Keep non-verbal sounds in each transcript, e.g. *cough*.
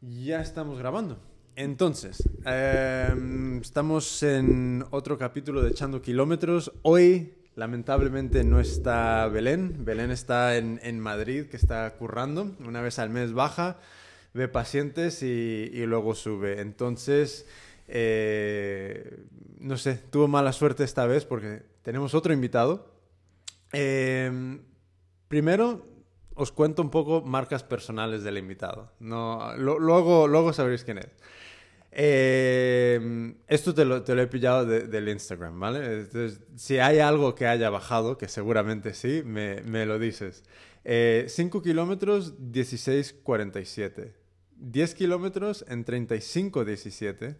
Ya estamos grabando. Entonces, em, estamos en otro capítulo de Echando Kilómetros. Hoy, lamentablemente, no está Belén. Belén está en, Madrid, que está currando. Una vez al mes baja, ve pacientes y, y luego sube. Entonces, eh, no sé, tuvo mala suerte esta vez porque tenemos otro invitado. Em, primero, os cuento un poco marcas personales del invitado. No, luego, luego sabréis quién es. Eh, esto te lo, te lo he pillado de- del Instagram, ¿vale? Entonces, si hay algo que haya bajado, que seguramente sí, me, me lo dices. 5 kilómetros, 16.47. 10 kilómetros en 35.17.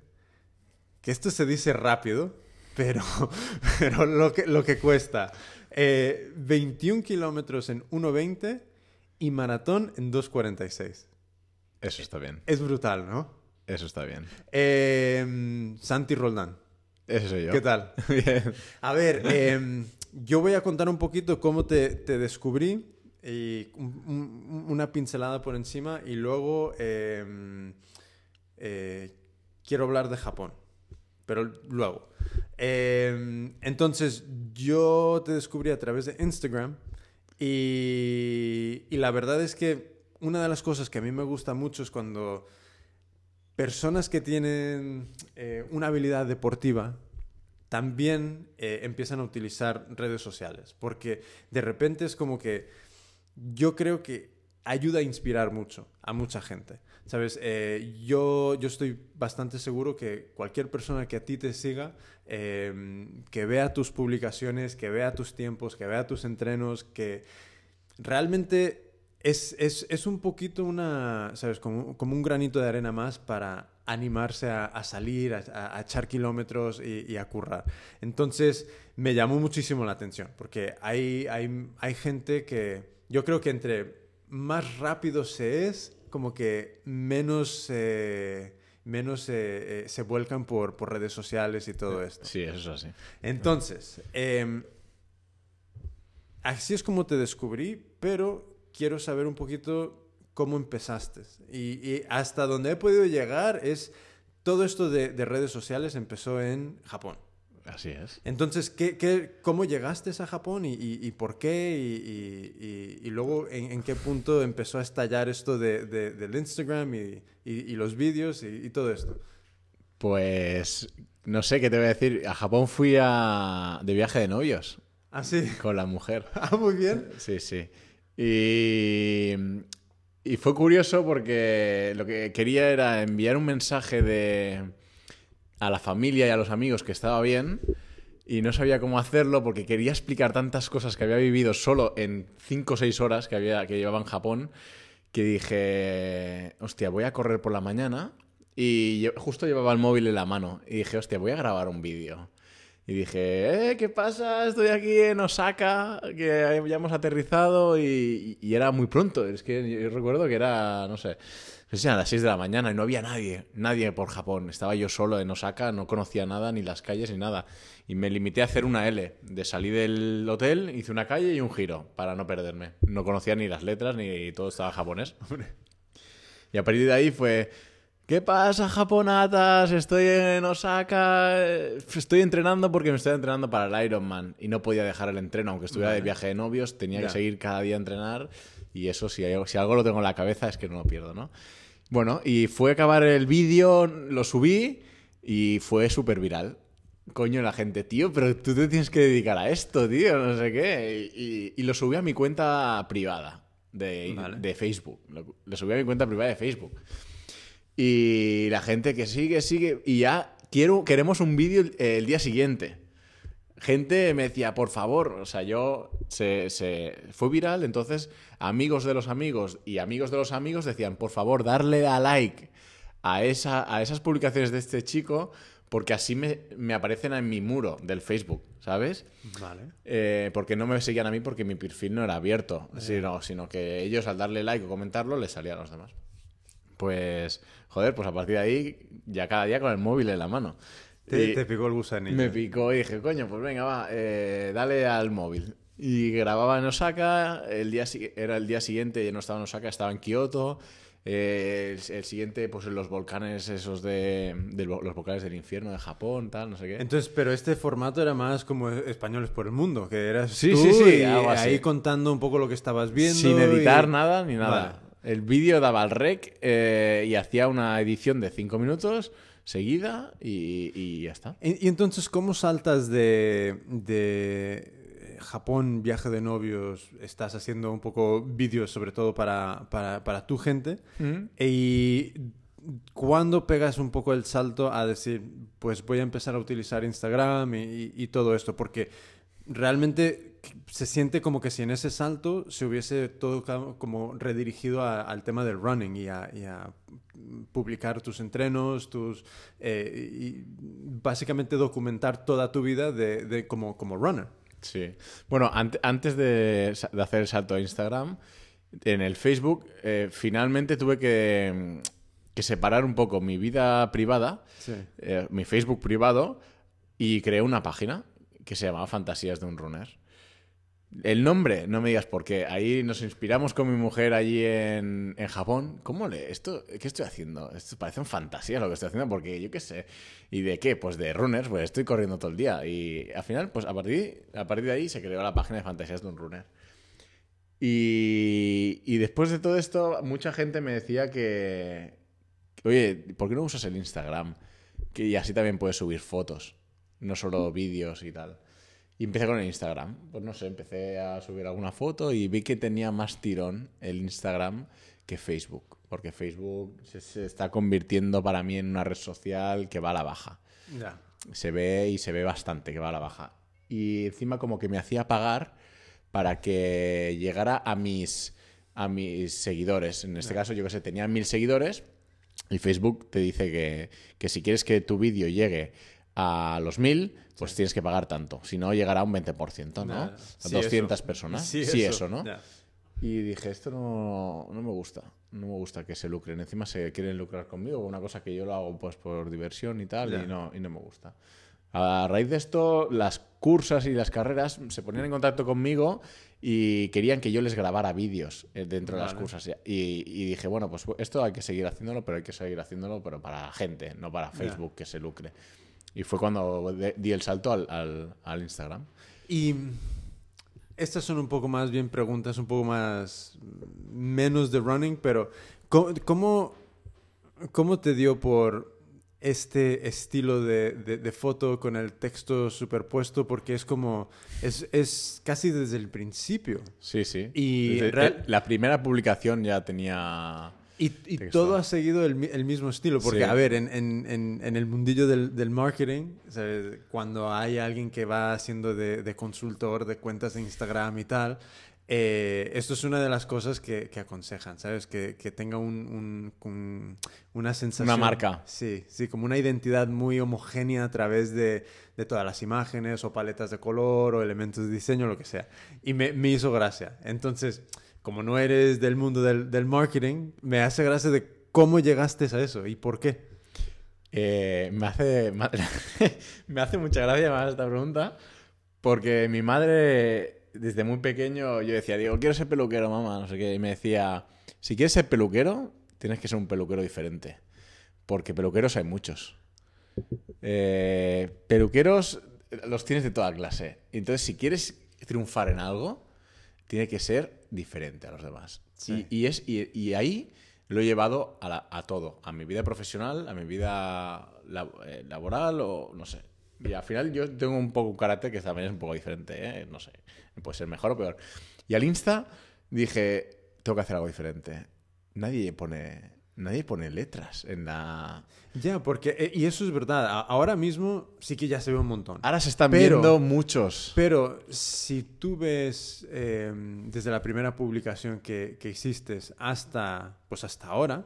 Que esto se dice rápido, pero, *laughs* pero lo, que, lo que cuesta. Eh, 21 kilómetros en 1.20 y maratón en 2.46. Eso está bien. Es brutal, ¿no? Eso está bien. Eh, Santi Roldán, Ese soy yo. ¿qué tal? *laughs* Bien. A ver, eh, yo voy a contar un poquito cómo te, te descubrí y un- un- una pincelada por encima y luego eh, eh, quiero hablar de Japón, pero luego. Entonces, yo te descubrí a través de Instagram y, la verdad es que una de las cosas que a mí me gusta mucho es cuando personas que tienen eh, una habilidad deportiva también eh, empiezan a utilizar redes sociales, porque de repente es como que yo creo que ayuda a inspirar mucho a mucha gente. ¿Sabes? Eh, yo, yo estoy bastante seguro que cualquier persona que a ti te siga, eh, que vea tus publicaciones, que vea tus tiempos, que vea tus entrenos, que realmente es, es, es un poquito una, ¿sabes? Como, como un granito de arena más para animarse a, salir, a echar kilómetros y, y a currar. Entonces, me llamó muchísimo la atención, porque hay, hay, hay gente que yo creo que entre más rápido se es, como que menos, eh, menos eh, eh, se vuelcan por, por redes sociales y todo esto. Sí, eso es así. Entonces, em, así es como te descubrí, pero quiero saber un poquito cómo empezaste. Y, y hasta donde he podido llegar es, todo esto de, de redes sociales empezó en Japón. Así es. Entonces, ¿qué, qué- cómo llegaste a Japón y, y- y por qué? Y, luego, ¿en, en qué punto empezó a estallar esto de, de- del Instagram y, los vídeos y, y todo esto? Pues no sé qué te voy a decir. A Japón fui a... de viaje de novios Ah, sí. con la mujer. *laughs* Ah, muy bien. Sí, sí. Y, y fue curioso porque lo que quería era enviar un mensaje de a la familia y a los amigos que estaba bien y no sabía cómo hacerlo porque quería explicar tantas cosas que había vivido solo en 5 o 6 horas que, había, que llevaba en Japón que dije, hostia, voy a correr por la mañana y justo llevaba el móvil en la mano y dije, hostia, voy a grabar un vídeo. Y dije, eh, ¿qué pasa? Estoy aquí en Osaka, que ya hemos aterrizado y, y era muy pronto. Es que yo recuerdo que era, no sé, no sé si eran las 6 de la mañana y no había nadie, nadie por Japón. Estaba yo solo en Osaka, no conocía nada, ni las calles, ni nada. Y me limité a hacer una L. De salir del hotel, hice una calle y un giro para no perderme. No conocía ni las letras, ni todo estaba japonés. *laughs* Y a partir de ahí fue, ¿qué pasa, japonatas? Estoy en Osaka, eh, estoy entrenando porque me estoy entrenando para el Ironman y no podía dejar el entreno, aunque estuviera de viaje de novios, tenía Ya. que seguir cada día a entrenar y eso, si, hay- si algo lo tengo en la cabeza es que no lo pierdo, ¿no? Bueno, y fue acabar el vídeo, lo subí y fue súper viral. Coño, la gente, tío, pero tú te tienes que dedicar a esto, tío, no sé qué. Y, y- y lo subí a mi cuenta privada de, Vale. de Facebook. Lo, lo subí a mi cuenta privada de Facebook. Y la gente que sigue, sigue. Y ya quiero, queremos un vídeo el, el día siguiente. Gente me decía, por favor, o sea, yo se, se- fue viral, entonces amigos de los amigos y amigos de los amigos decían, por favor, darle a like a, esa, a esas publicaciones de este chico, porque así me, me aparecen en mi muro del Facebook, ¿sabes? Vale. Eh, porque no me seguían a mí porque mi perfil no era abierto, sino, sino que ellos al darle like o comentarlo les salían a los demás. Pues, joder, pues a partir de ahí, ya cada día con el móvil en la mano. Te, picó el gusanillo. me picó y dije, coño, pues venga, va, eh, dale al móvil. Y grababa en Osaka, el día, era el día siguiente, ya no estaba en Osaka, estaba en Kioto. eh, el, el siguiente, pues en los volcanes esos de, de lo- los volcanes del infierno de Japón, tal, no sé qué. Entonces, pero este formato era más como españoles por el mundo, que eras Sí, tú sí, sí, y ahí contando un poco lo que estabas viendo. Sin editar y- nada ni nada. El vídeo daba al rec eh, y hacía una edición de 5 minutos seguida y, y ya está. Y, y entonces, ¿cómo saltas de, de Japón, viaje de novios? Estás haciendo un poco vídeos, sobre todo para, para, para tu gente. Y ¿cuándo pegas un poco el salto a decir, pues voy a empezar a utilizar Instagram y, y- y todo esto? Porque realmente se siente como que si en ese salto se hubiese todo como redirigido a- al tema del running y a, y a publicar tus entrenos, tus eh, y básicamente documentar toda tu vida de, de como, como runner. Sí. Bueno, ante- antes de, de hacer el salto a Instagram, en el Facebook, eh, finalmente tuve que, que separar un poco mi vida privada, Sí. eh, mi Facebook privado, y creé una página que se llamaba Fantasías de un Runner. El nombre, no me digas por qué. Ahí nos inspiramos con mi mujer allí en, en Japón. ¿Cómo le? Esto, ¿Qué estoy haciendo? Esto parecen fantasías lo que estoy haciendo, porque yo qué sé. ¿Y de qué? Pues de runners, pues estoy corriendo todo el día. Y al final, pues a partir, a partir de ahí se creó la página de Fantasías de un Runner. Y, y después de todo esto, mucha gente me decía que, oye, ¿por qué no usas el Instagram? Que y así también puedes subir fotos, no solo vídeos y tal. Y empecé con el Instagram. Pues no sé, empecé a subir alguna foto y vi que tenía más tirón el Instagram que Facebook. Porque Facebook se, se está convirtiendo para mí en una red social que va a la baja. Ya. Se ve y se ve bastante que va a la baja. Y encima como que me hacía pagar para que llegara a mis, a mis seguidores. En este caso, yo que sé, tenía mil seguidores y Facebook te dice que, que si quieres que tu vídeo llegue a los mil, pues tienes que pagar tanto. Si no, llegará a un 20%, ¿no? A Sí, 200 eso. personas. Sí, eso. eso, ¿no? Y dije, esto no, no me gusta. No me gusta que se lucren. Encima se quieren lucrar conmigo, una cosa que yo lo hago pues por diversión y tal, y, no, y no me gusta. A raíz de esto, las cursas y las carreras se ponían en contacto conmigo y querían que yo les grabara vídeos eh, dentro de las cursas. Y, y dije, bueno, pues esto hay que seguir haciéndolo, pero hay que seguir haciéndolo, pero para la gente, no para Facebook que se lucre. Y fue cuando de- di el salto al, al- al Instagram. Y estas son un poco más bien preguntas, un poco más menos de running, pero ¿cómo, cómo, te dio por este estilo de, de- de foto con el texto superpuesto? Porque es como, es, es casi desde el principio. Sí, sí. Y Desde- real- la primera publicación ya tenía... Y, y todo ha seguido el, el mismo estilo, porque Sí. a ver, en, en- en- en el mundillo del, del marketing, ¿sabes? cuando hay alguien que va haciendo de, de consultor de cuentas de Instagram y tal, eh, esto es una de las cosas que, que aconsejan, ¿sabes? Que, que tenga un, un- un- una sensación... Una marca. Sí, sí, como una identidad muy homogénea a través de, de todas las imágenes o paletas de color o elementos de diseño, lo que sea. Y me, me hizo gracia. Entonces, como no eres del mundo del, marketing, me hace gracia de cómo llegaste a eso y por qué. Eh, me, hace, *laughs* me, me hace mucha gracia más esta pregunta porque mi madre, desde muy pequeño, yo decía, digo, quiero ser peluquero, mamá, no sé qué. Y me decía, si quieres ser peluquero, tienes que ser un peluquero diferente. Porque peluqueros hay muchos. Eh, peluqueros los tienes de toda clase. Entonces, si quieres triunfar en algo, tiene que ser diferente a los demás. Sí. Y, y es, y, y ahí lo he llevado a, la- a todo, a mi vida profesional, a mi vida la- eh, laboral o no sé. Y al final yo tengo un poco un carácter que también es un poco diferente, ¿eh? no sé, puede ser mejor o peor. Y al Insta dije, tengo que hacer algo diferente. Nadie pone, nadie pone letras en la... Ya, porque, eh, y eso es verdad, ahora mismo sí que ya se ve un montón. Ahora se están Pero- viendo muchos. Pero si tú ves eh, desde la primera publicación que, que hiciste hasta, pues hasta ahora,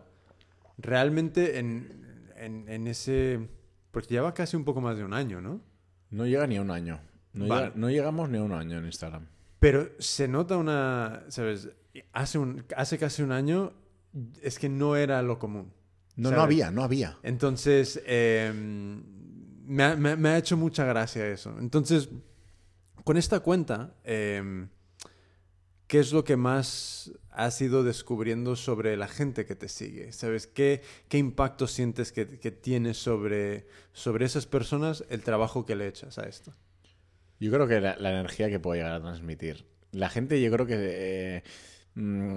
realmente en, en- en ese... Porque lleva casi un poco más de un año, ¿no? No llega ni a un año. No, Vale. llega- no llegamos ni a un año en Instagram. Pero se nota una, ¿sabes? Hace, un, hace casi un año es que no era lo común. No, ¿sabes? no había, no había. Entonces, eh, me, ha, me ha- me ha hecho mucha gracia eso. Entonces, con esta cuenta, eh, ¿qué es lo que más has ido descubriendo sobre la gente que te sigue? ¿Sabes? ¿Qué, qué impacto sientes que, que tiene sobre, sobre esas personas el trabajo que le echas a esto? Yo creo que la, la energía que puedo llegar a transmitir. La gente, yo creo que eh, mm,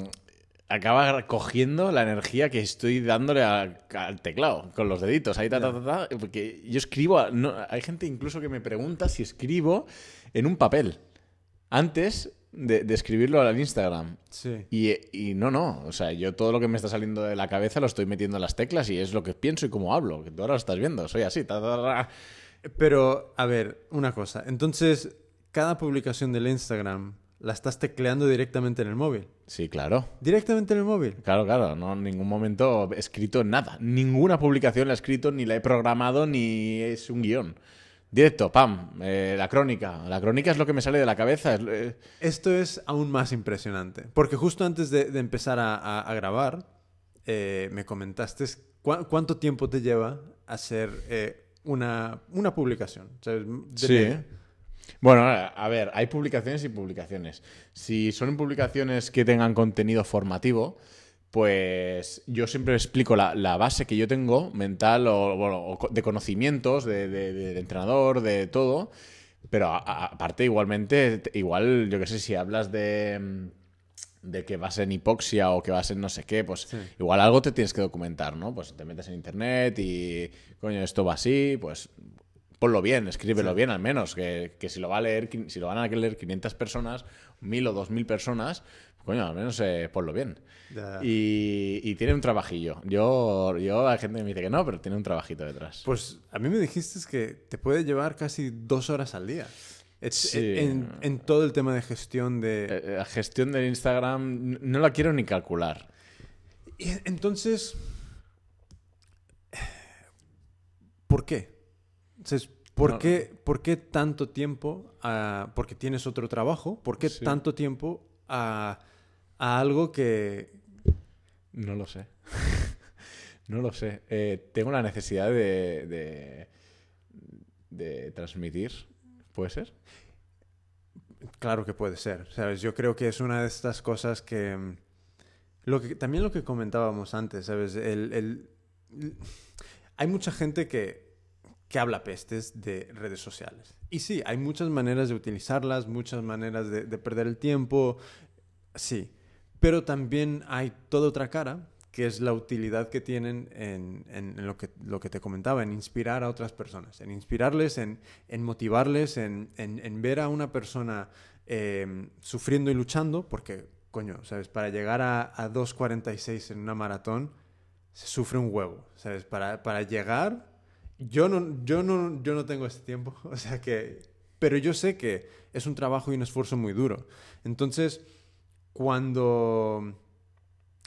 acaba cogiendo la energía que estoy dándole a- al teclado con los deditos. Ahí, ta, ta, ta, ta, porque yo escribo. a- no, hay gente incluso que me pregunta si escribo en un papel antes de, de escribirlo al Instagram. Sí. Y, y no, no. O sea, yo todo lo que me está saliendo de la cabeza lo estoy metiendo en las teclas y es lo que pienso y cómo hablo. Que tú ahora lo estás viendo. Soy así. ta, ta, ta, ta. Pero, a ver, una cosa. Entonces, cada publicación del Instagram la estás tecleando directamente en el móvil. Sí, claro. Directamente en el móvil. Claro, claro, no en ningún momento he escrito nada. Ninguna publicación la he escrito, ni la he programado, ni es un guion. Directo, pam, eh, la crónica. La crónica es lo que me sale de la cabeza. eh, Esto es aún más impresionante. Porque justo antes de, de empezar a, a- a grabar, eh, me comentaste cu- cuánto tiempo te lleva hacer eh, una, una publicación. Sí. Bueno, a ver, hay publicaciones y publicaciones. Si son publicaciones que tengan contenido formativo, pues yo siempre explico la, la base que yo tengo mental o, bueno, o de conocimientos, de, de- de- entrenador, de todo. Pero aparte, igualmente, igual, yo qué sé, si hablas de, mm, de que vas en hipoxia o que vas en no sé qué, pues Sí. igual algo te tienes que documentar, ¿no? Pues te metes en internet y, coño, esto va así, pues ponlo bien, escríbelo Sí. bien al menos, que, que si lo va a leer, si lo van a leer 500 personas, 1000 o 2000 personas, coño, al menos eh, ponlo bien. Y, y tiene un trabajillo. Yo, yo, hay gente me dice que no, pero tiene un trabajito detrás. Pues a mí me dijiste que te puede llevar casi dos horas al día. Sí. En, en todo el tema de gestión de... Eh, La gestión del Instagram no la quiero ni calcular. Y entonces, ¿por qué? Entonces, ¿por, No, qué ¿Por qué tanto tiempo? a- porque tienes otro trabajo. ¿Por qué Sí. tanto tiempo a, a algo que... No lo sé. *laughs* no lo sé. Eh, tengo la necesidad de, de, de transmitir. ¿Puede ser? Claro que puede ser, ¿sabes? Yo creo que es una de estas cosas que... mm, Lo que también lo que comentábamos antes, ¿sabes? El, hay mucha gente que, que habla pestes de redes sociales. Y sí, hay muchas maneras de utilizarlas, muchas maneras de, de perder el tiempo, sí. Pero también hay toda otra cara, que es la utilidad que tienen en, lo, que, lo que te comentaba, en inspirar a otras personas, en inspirarles, en, motivarles, en, ver a una persona eh, sufriendo y luchando, porque, coño, ¿sabes? Para llegar a, a 2.46 en una maratón, se sufre un huevo, ¿sabes? Para llegar, yo no, yo, no, yo no tengo ese tiempo, *laughs* o sea que, pero yo sé que es un trabajo y un esfuerzo muy duro. Entonces, cuando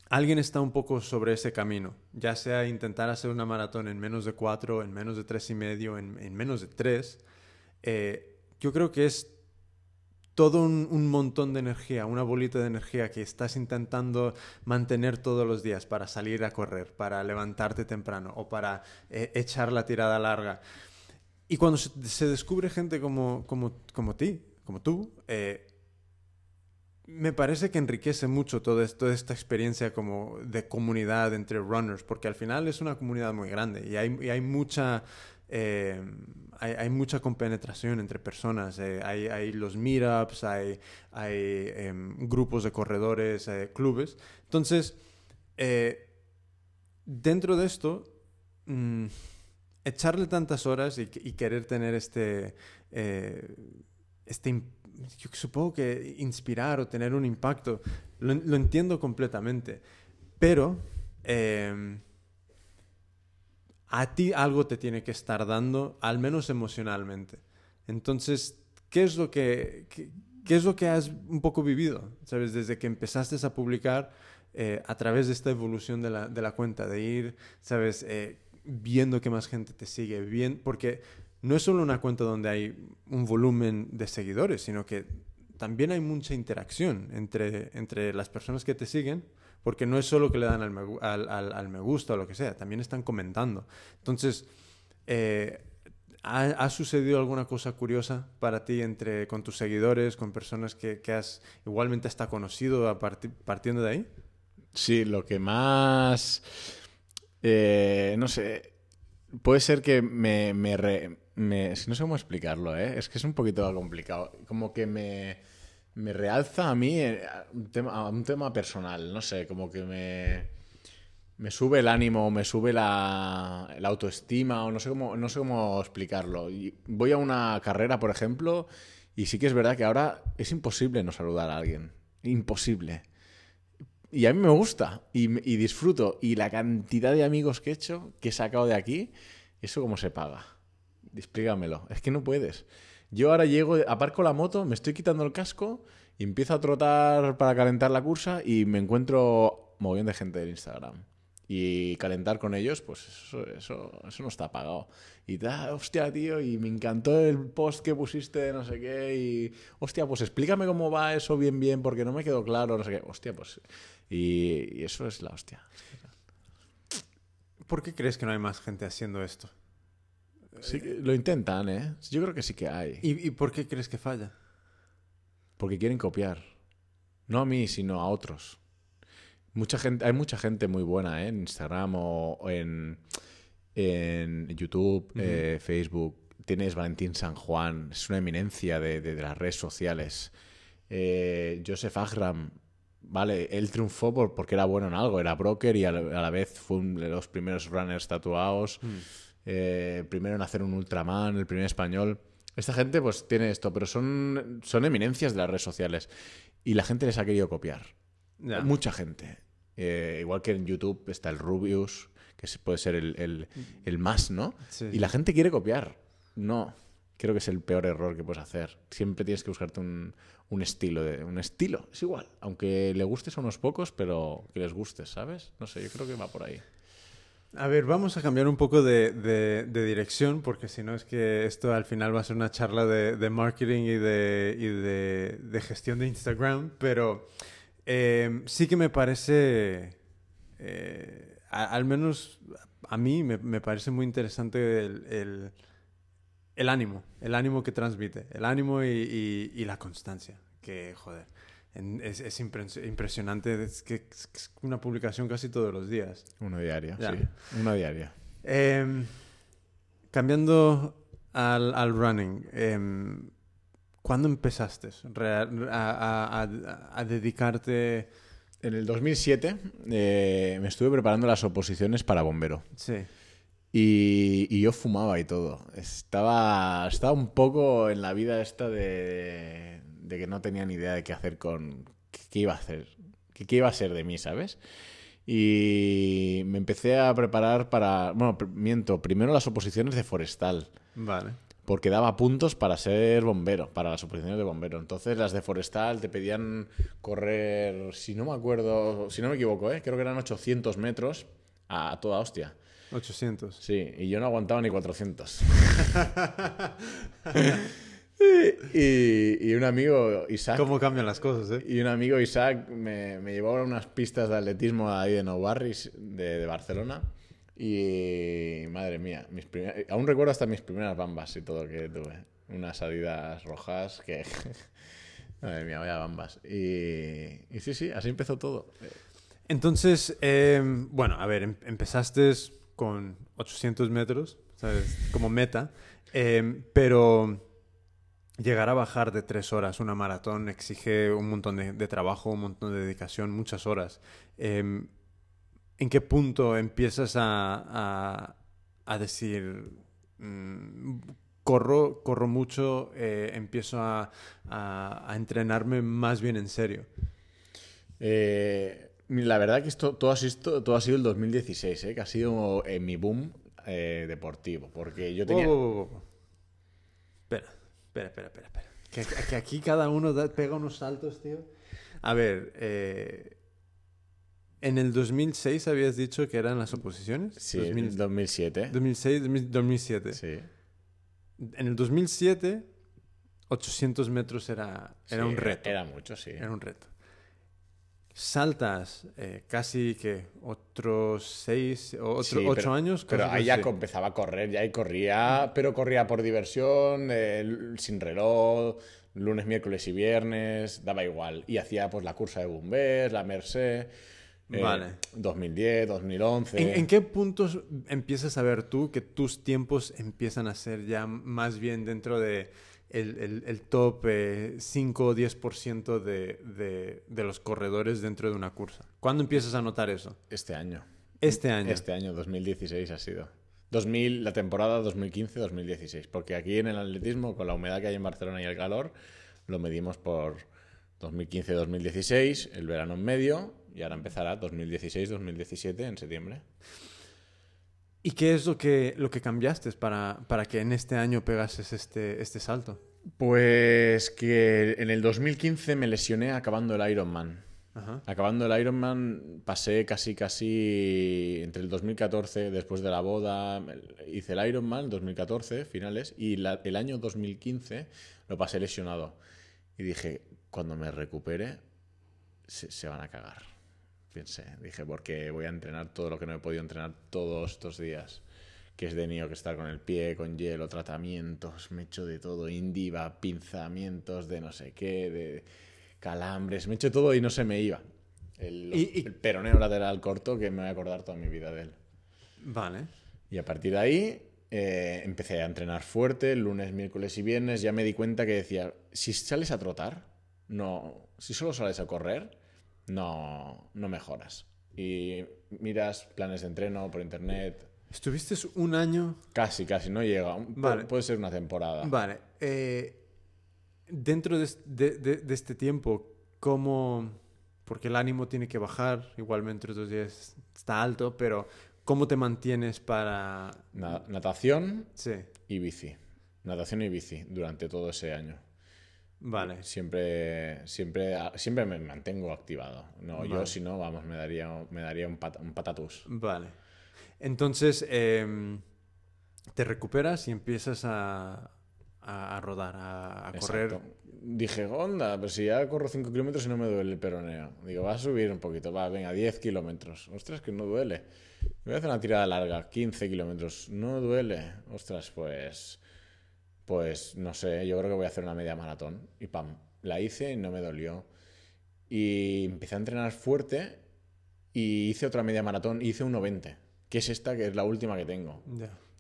alguien está un poco sobre ese camino, ya sea intentar hacer una maratón en menos de cuatro, en menos de tres y medio, en, en menos de tres, eh, yo creo que es todo un, un montón de energía, una bolita de energía que estás intentando mantener todos los días para salir a correr, para levantarte temprano o para eh, echar la tirada larga. Y cuando se, se descubre gente como, como, como ti, como tú, eh, me parece que enriquece mucho esto, toda esta experiencia como de comunidad entre runners, porque al final es una comunidad muy grande y hay, y hay mucha... eh, hay, mucha compenetración entre personas, eh, hay, los meetups, hay, em, grupos de corredores, eh, clubes. Entonces, eh, dentro de esto, mm, echarle tantas horas y, querer tener este, este, yo supongo que inspirar o tener un impacto, lo, lo entiendo completamente, pero em, a ti algo te tiene que estar dando, al menos emocionalmente. Entonces, ¿qué es lo que, qué, es lo que has un poco vivido? ¿Sabes? Desde que empezaste a publicar eh, a través de esta evolución de la, de la cuenta, de ir, ¿sabes? Eh, viendo que más gente te sigue, bien, porque no es solo una cuenta donde hay un volumen de seguidores, sino que también hay mucha interacción entre, entre las personas que te siguen, porque no es solo que le dan al me, al, al- al me gusta o lo que sea, también están comentando. Entonces, eh, ¿ha, ha sucedido alguna cosa curiosa para ti entre con tus seguidores, con personas que, que has igualmente hasta conocido a parti- partiendo de ahí? Sí, lo que más... eh, no sé, puede ser que me... me, re- me- no sé cómo explicarlo, ¿eh? Es que es un poquito complicado. Como que me, me realza a mí eh, un tema, personal, no sé, como que me... Me sube el ánimo, me sube la, autoestima, o no sé cómo, no sé cómo explicarlo. Voy a una carrera, por ejemplo, y sí que es verdad que ahora es imposible no saludar a alguien. Imposible. Y a mí me gusta y, y disfruto. Y la cantidad de amigos que he hecho, que he sacado de aquí, ¿eso cómo se paga? Explícamelo. Es que no puedes. Yo ahora llego, aparco la moto, me estoy quitando el casco empiezo a trotar para calentar la cursa y me encuentro de gente del Instagram. Y calentar con ellos, pues eso, eso, eso no está pagado. Y da, hostia, tío, y me encantó el post que pusiste no sé qué. Y, hostia, pues explícame cómo va eso bien, bien, porque no me quedó claro, no sé qué. Hostia, pues. Y, y eso es la hostia. ¿Por qué crees que no hay más gente haciendo esto? Sí lo intentan, ¿eh? Yo creo que sí que hay. ¿Y, y por qué crees que falla? Porque quieren copiar. No a mí, sino a otros. Mucha gente, hay mucha gente muy buena ¿eh? en Instagram o, o en, en YouTube, eh, Facebook. Tienes Valentín San Juan, es una eminencia de, de- de las redes sociales. Eh, Joseph Agram, vale, él triunfó por, porque era bueno en algo, era broker y a la, a la vez fue uno de los primeros runners tatuados. Eh, primero en hacer un Ultraman, el primer español. Esta gente pues tiene esto, pero son, son eminencias de las redes sociales. Y la gente les ha querido copiar. Mucha gente. Eh, igual que en YouTube está el Rubius, que puede ser el, el- el más, ¿no? Sí, y la gente quiere copiar. No. Creo que es el peor error que puedes hacer. Siempre tienes que buscarte un, un estilo. De, un estilo. Es igual. Aunque le gustes a unos pocos, pero que les gustes, ¿sabes? No sé, yo creo que va por ahí. A ver, vamos a cambiar un poco de, dirección porque si no es que esto al final va a ser una charla de, marketing y, de, gestión de Instagram, pero eh, sí que me parece, eh, al menos a mí me, parece muy interesante el, ánimo, el ánimo que transmite, el ánimo y, y- y la constancia, que joder. En- Es, es impres- impresionante, es que es una publicación casi todos los días. Uno diario, Ya. sí. Uno diario. Em, cambiando al, al running, em, ¿cuándo empezaste real- a, a- a- a dedicarte? En el 2007 eh, me estuve preparando las oposiciones para bombero. Sí, Y, y yo fumaba y todo. Estaba, estaba un poco en la vida esta de, de que no tenía ni idea de qué hacer con... qué, iba a hacer. Qué, qué iba a ser de mí, ¿sabes? Y me empecé a preparar para... Bueno, miento. Primero las oposiciones de forestal. vale. Porque daba puntos para ser bombero, para las oposiciones de bombero. Entonces las de forestal te pedían correr, si no me acuerdo, si no me equivoco, ¿eh? creo que eran 800 metros a toda hostia. 800. Sí, y yo no aguantaba ni 400. *laughs* y, y un amigo, Isaac, ¿Cómo cambian las cosas, eh? y un amigo, Isaac, me, me llevó a unas pistas de atletismo ahí de Nou Barris, de, de Barcelona. Y madre mía, mis primer- aún recuerdo hasta mis primeras bambas y todo que tuve. Unas adidas rojas que... *laughs* madre mía, vaya bambas. Y, y sí, sí, así empezó todo. Entonces, em, bueno, a ver, em- empezaste con 800 metros, ¿sabes? Como meta, em, pero llegar a bajar de tres horas una maratón exige un montón de, de trabajo, un montón de dedicación, muchas horas. Em, ¿En qué punto empiezas a, a- a decir, mm, corro, corro mucho, eh, empiezo a, a- entrenarme más bien en serio? Eh, la verdad que esto todo ha sido, todo ha sido el 2016, ¿eh? que ha sido eh, mi boom deportivo. Porque yo tenía... Espera, espera, espera, espera. espera. Que, que aquí cada uno da- pega unos saltos, tío. A ver, eh, en el 2006 habías dicho que eran las oposiciones. Sí, 2000 2007. 2006, 2000 2007. Sí. En el 2007, 800 metros era, era Sí, un reto. Era mucho, sí. Era un reto. Saltas eh, casi que otros seis o otro- Sí, ocho pero- años. Pero ahí ya empezaba a correr, ya ahí corría, pero corría por diversión, eh, sin reloj, lunes, miércoles y viernes, daba igual. Y hacía pues la cursa de Bombers, la Merced, eh, Vale. 2010, 2011. ¿En, en qué puntos empiezas a ver tú que tus tiempos empiezan a ser ya más bien dentro de el, el- el top eh, 5 o 10% de, de, de los corredores dentro de una cursa? ¿Cuándo empiezas a notar eso? Este año. Este año. Este año, 2016 ha sido. 2000, la temporada 2015-2016. Porque aquí en el atletismo, con la humedad que hay en Barcelona y el calor, lo medimos por 2015-2016, el verano en medio, y ahora empezará 2016-2017 en septiembre. ¿Y qué es lo que, lo que cambiaste para, para que en este año pegases este, este salto? Pues que en el 2015 me lesioné acabando el Ironman. Ajá. Acabando el Ironman, pasé casi, casi entre el 2014, después de la boda, hice el Ironman, 2014, finales, y la- el año 2015 lo pasé lesionado. Y dije, cuando me recupere, se, se van a cagar. Pensé, dije, porque voy a entrenar todo lo que no he podido entrenar todos estos días. Que es de tenido que estar con el pie, con hielo, tratamientos, me he hecho de todo, indiva, pinzamientos de no sé qué, de calambres, me he hecho todo y no se me iba. El, Y- y- el peroneo lateral corto que me voy a acordar toda mi vida de él. Vale. Y a partir de ahí eh, empecé a entrenar fuerte, lunes, miércoles y viernes. Ya me di cuenta que decía, si sales a trotar, no, si solo sales a correr, no, no mejoras. Y miras planes de entreno por internet, Estuviste un año casi, casi, no llega. Pu-. Puede ser una temporada. Vale. eh, dentro de, es- de- de- de este tiempo, ¿cómo...? Porque el ánimo tiene que bajar, igualmente los dos días está alto, pero ¿cómo te mantienes para...? Na- natación Sí, y bici. Natación y bici durante todo ese año. Vale. Siempre, siempre, siempre me mantengo activado. No, yo si no, vamos, me daría, me daría un, pat- un patatús. Vale. Entonces, em, te recuperas y empiezas a, a, a rodar, a, a correr. Dije, onda, pero si ya corro 5 kilómetros y no me duele el peroneo. Digo, va a subir un poquito, va, venga, 10 kilómetros. Ostras, que no duele. Voy a hacer una tirada larga, 15 kilómetros. No duele. Ostras, pues. Pues no sé, yo creo que voy a hacer una media maratón. Y pam, la hice y no me dolió. Y empecé a entrenar fuerte y hice otra media maratón. Hice 1.20, que es esta, que es la última que tengo.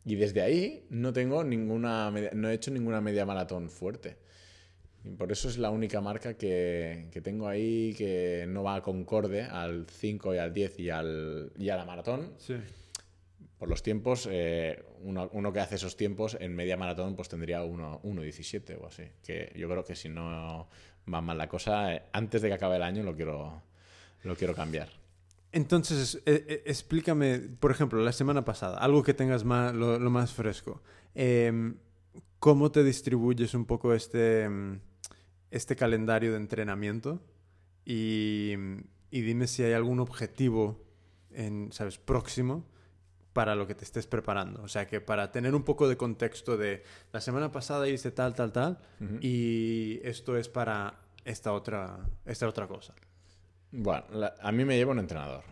Y desde ahí no tengo ninguna no he hecho ninguna media maratón fuerte. Y por eso es la única marca que, que tengo ahí que no va concorde al 5 y al 10 y, al, y a la maratón. Sí. Por los tiempos, eh, uno, que hace esos tiempos en media maratón pues tendría 1 1.17 o así. Que yo creo que si no va mal la cosa, eh, antes de que acabe el año lo quiero, lo quiero cambiar. Entonces, eh, explícame, por ejemplo, la semana pasada, algo que tengas más, lo, más fresco. Em, ¿Cómo te distribuyes un poco este, em, este calendario de entrenamiento? Y, y dime si hay algún objetivo, en, ¿sabes?, próximo para lo que te estés preparando. O sea, que para tener un poco de contexto de la semana pasada hice tal, tal, tal, y esto es para esta otra, esta otra cosa. Bueno, la- a mí me lleva un entrenador.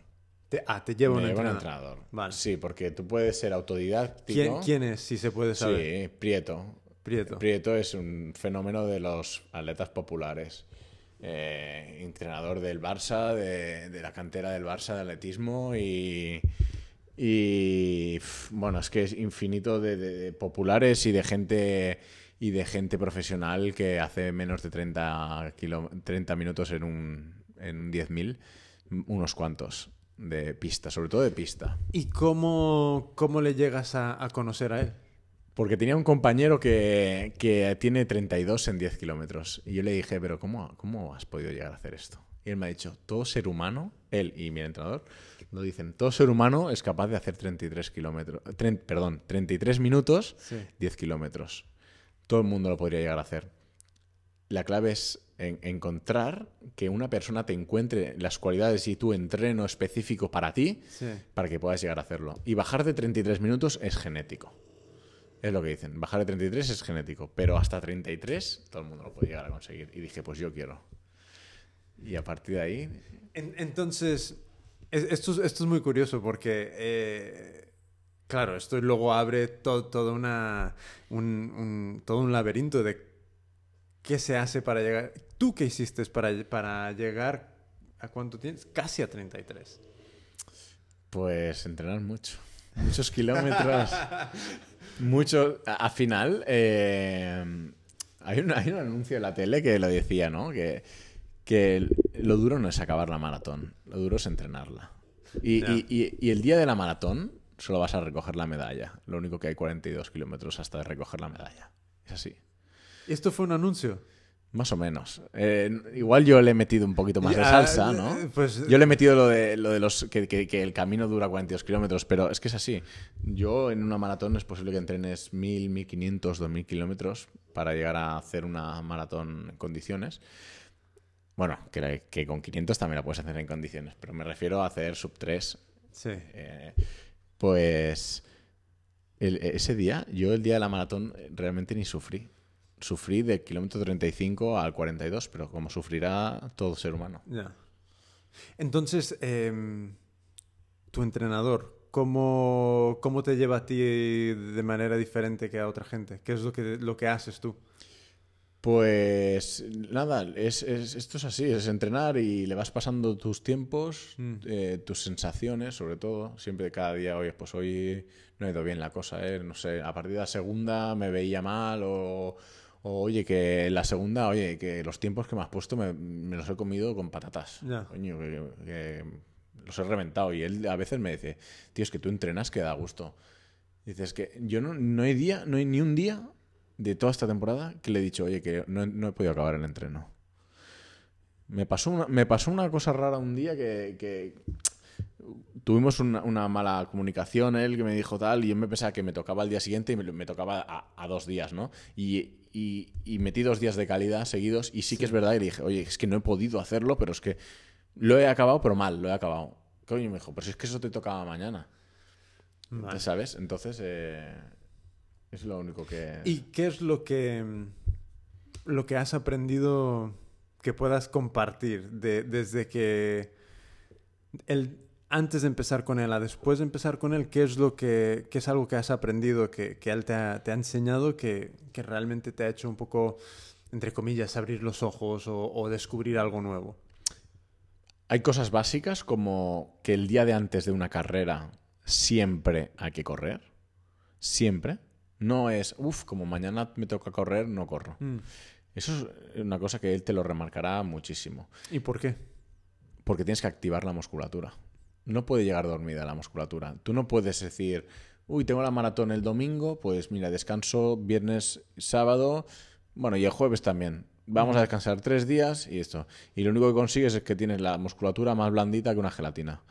Te, ah, te lleva me un lleva un entrenador. entrenador. Vale. Sí, porque tú puedes ser autodidáctico. ¿Quién, quién es, si se puede saber? Sí, Prieto. Prieto. Prieto es un fenómeno de los atletas populares. Eh, entrenador del Barça, de, de la cantera del Barça de atletismo y, y bueno, es que es infinito de, de- de populares y de gente y de gente profesional que hace menos de 30, kilo- 30 minutos en un, en un 10.000, unos cuantos de pista, sobre todo de pista. ¿Y cómo, cómo le llegas a, a conocer a él? Porque tenía un compañero que, que tiene 32 en 10 kilómetros. Y yo le dije, pero cómo, ¿cómo has podido llegar a hacer esto? Y él me ha dicho, todo ser humano, él y mi entrenador, lo dicen, todo ser humano es capaz de hacer 33 kilómetros, perdón, 33 minutos, Sí. 10 kilómetros. Todo el mundo lo podría llegar a hacer. La clave es en- encontrar que una persona te encuentre las cualidades y tu entreno específico para ti Sí. para que puedas llegar a hacerlo. Y bajar de 33 minutos es genético. Es lo que dicen. Bajar de 33 es genético. Pero hasta 33 todo el mundo lo puede llegar a conseguir. Y dije, pues yo quiero. Y a partir de ahí... En- entonces, es- esto, es- esto es muy curioso porque, eh, claro, esto luego abre to- todo, una, un, un- todo un laberinto de qué se hace para llegar. ¿Tú qué hiciste para, para llegar a cuánto tienes? Casi a 33. Pues entrenar mucho. Muchos kilómetros. *laughs* mucho. A- Al final, eh, hay, un, hay un anuncio en la tele que lo decía, ¿no? Que, que lo duro no es acabar la maratón, lo duro es entrenarla. Y, y- y- y el día de la maratón solo vas a recoger la medalla. Lo único que hay 42 kilómetros hasta de recoger la medalla. Es así. ¿Y esto fue un anuncio? Más o menos. Eh, igual yo le he metido un poquito más de Ah, salsa, ¿no? eh, Pues, Yo le he metido lo de, lo de los que, que- que el camino dura 42 kilómetros, pero es que es así. Yo en una maratón es posible que entrenes 1000, 1500, 2000 kilómetros para llegar a hacer una maratón en condiciones. Bueno, que, con 500 también la puedes hacer en condiciones, pero me refiero a hacer sub 3. sí. eh, pues el- ese día, yo el día de la maratón eh, realmente ni sufrí. Sufrí del kilómetro 35 al 42, pero como sufrirá todo ser humano. Ya. Entonces, em, tu entrenador, ¿cómo, ¿cómo te lleva a ti de manera diferente que a otra gente? ¿Qué es lo que, lo que haces tú? Pues nada, es, es- esto es así, es entrenar y le vas pasando tus tiempos, Mm. eh, tus sensaciones, sobre todo. Siempre cada día, oye, pues hoy no ha ido bien la cosa, ¿eh? No sé, a partir de la segunda me veía mal o, o, oye, que la segunda, oye, que los tiempos que me has puesto me, me los he comido con patatas. Coño, que, que los he reventado. Y él a veces me dice, tío, es que tú entrenas que da gusto. Dices que yo no, no hay día, no hay ni un día de toda esta temporada que le he dicho, oye, que no, he- no he podido acabar el entreno. Me pasó una, me pasó una cosa rara un día que, que tuvimos una, una mala comunicación, él que me dijo tal, y yo me pensaba que me tocaba al día siguiente y me, me tocaba a, a dos días, ¿no? Y, y- y metí dos días de calidad seguidos y sí que es verdad y le dije, oye, es que no he podido hacerlo, pero es que lo he acabado, pero mal, lo he acabado. Coño, me dijo, pero si es que eso te tocaba mañana. Vale. ¿Sabes? Entonces, eh, es lo único que... ¿Y qué es lo que, mm, lo que has aprendido que puedas compartir de- desde que el, antes de empezar con él a después de empezar con él? ¿Qué es lo que qué es algo que has aprendido que, que él te ha, te ha enseñado que, que realmente te ha hecho un poco, entre comillas, abrir los ojos o, o descubrir algo nuevo? Hay cosas básicas como que el día de antes de una carrera siempre hay que correr. Siempre. No es, uff, como mañana me toca correr, no corro. Mm. Eso es una cosa que él te lo remarcará muchísimo. ¿Y por qué? Porque tienes que activar la musculatura. No puede llegar dormida la musculatura. Tú no puedes decir, uy, tengo la maratón el domingo, pues mira, descanso viernes, sábado, bueno, y el jueves también. Vamos a descansar tres días y esto. Y lo único que consigues es que tienes la musculatura más blandita que una gelatina.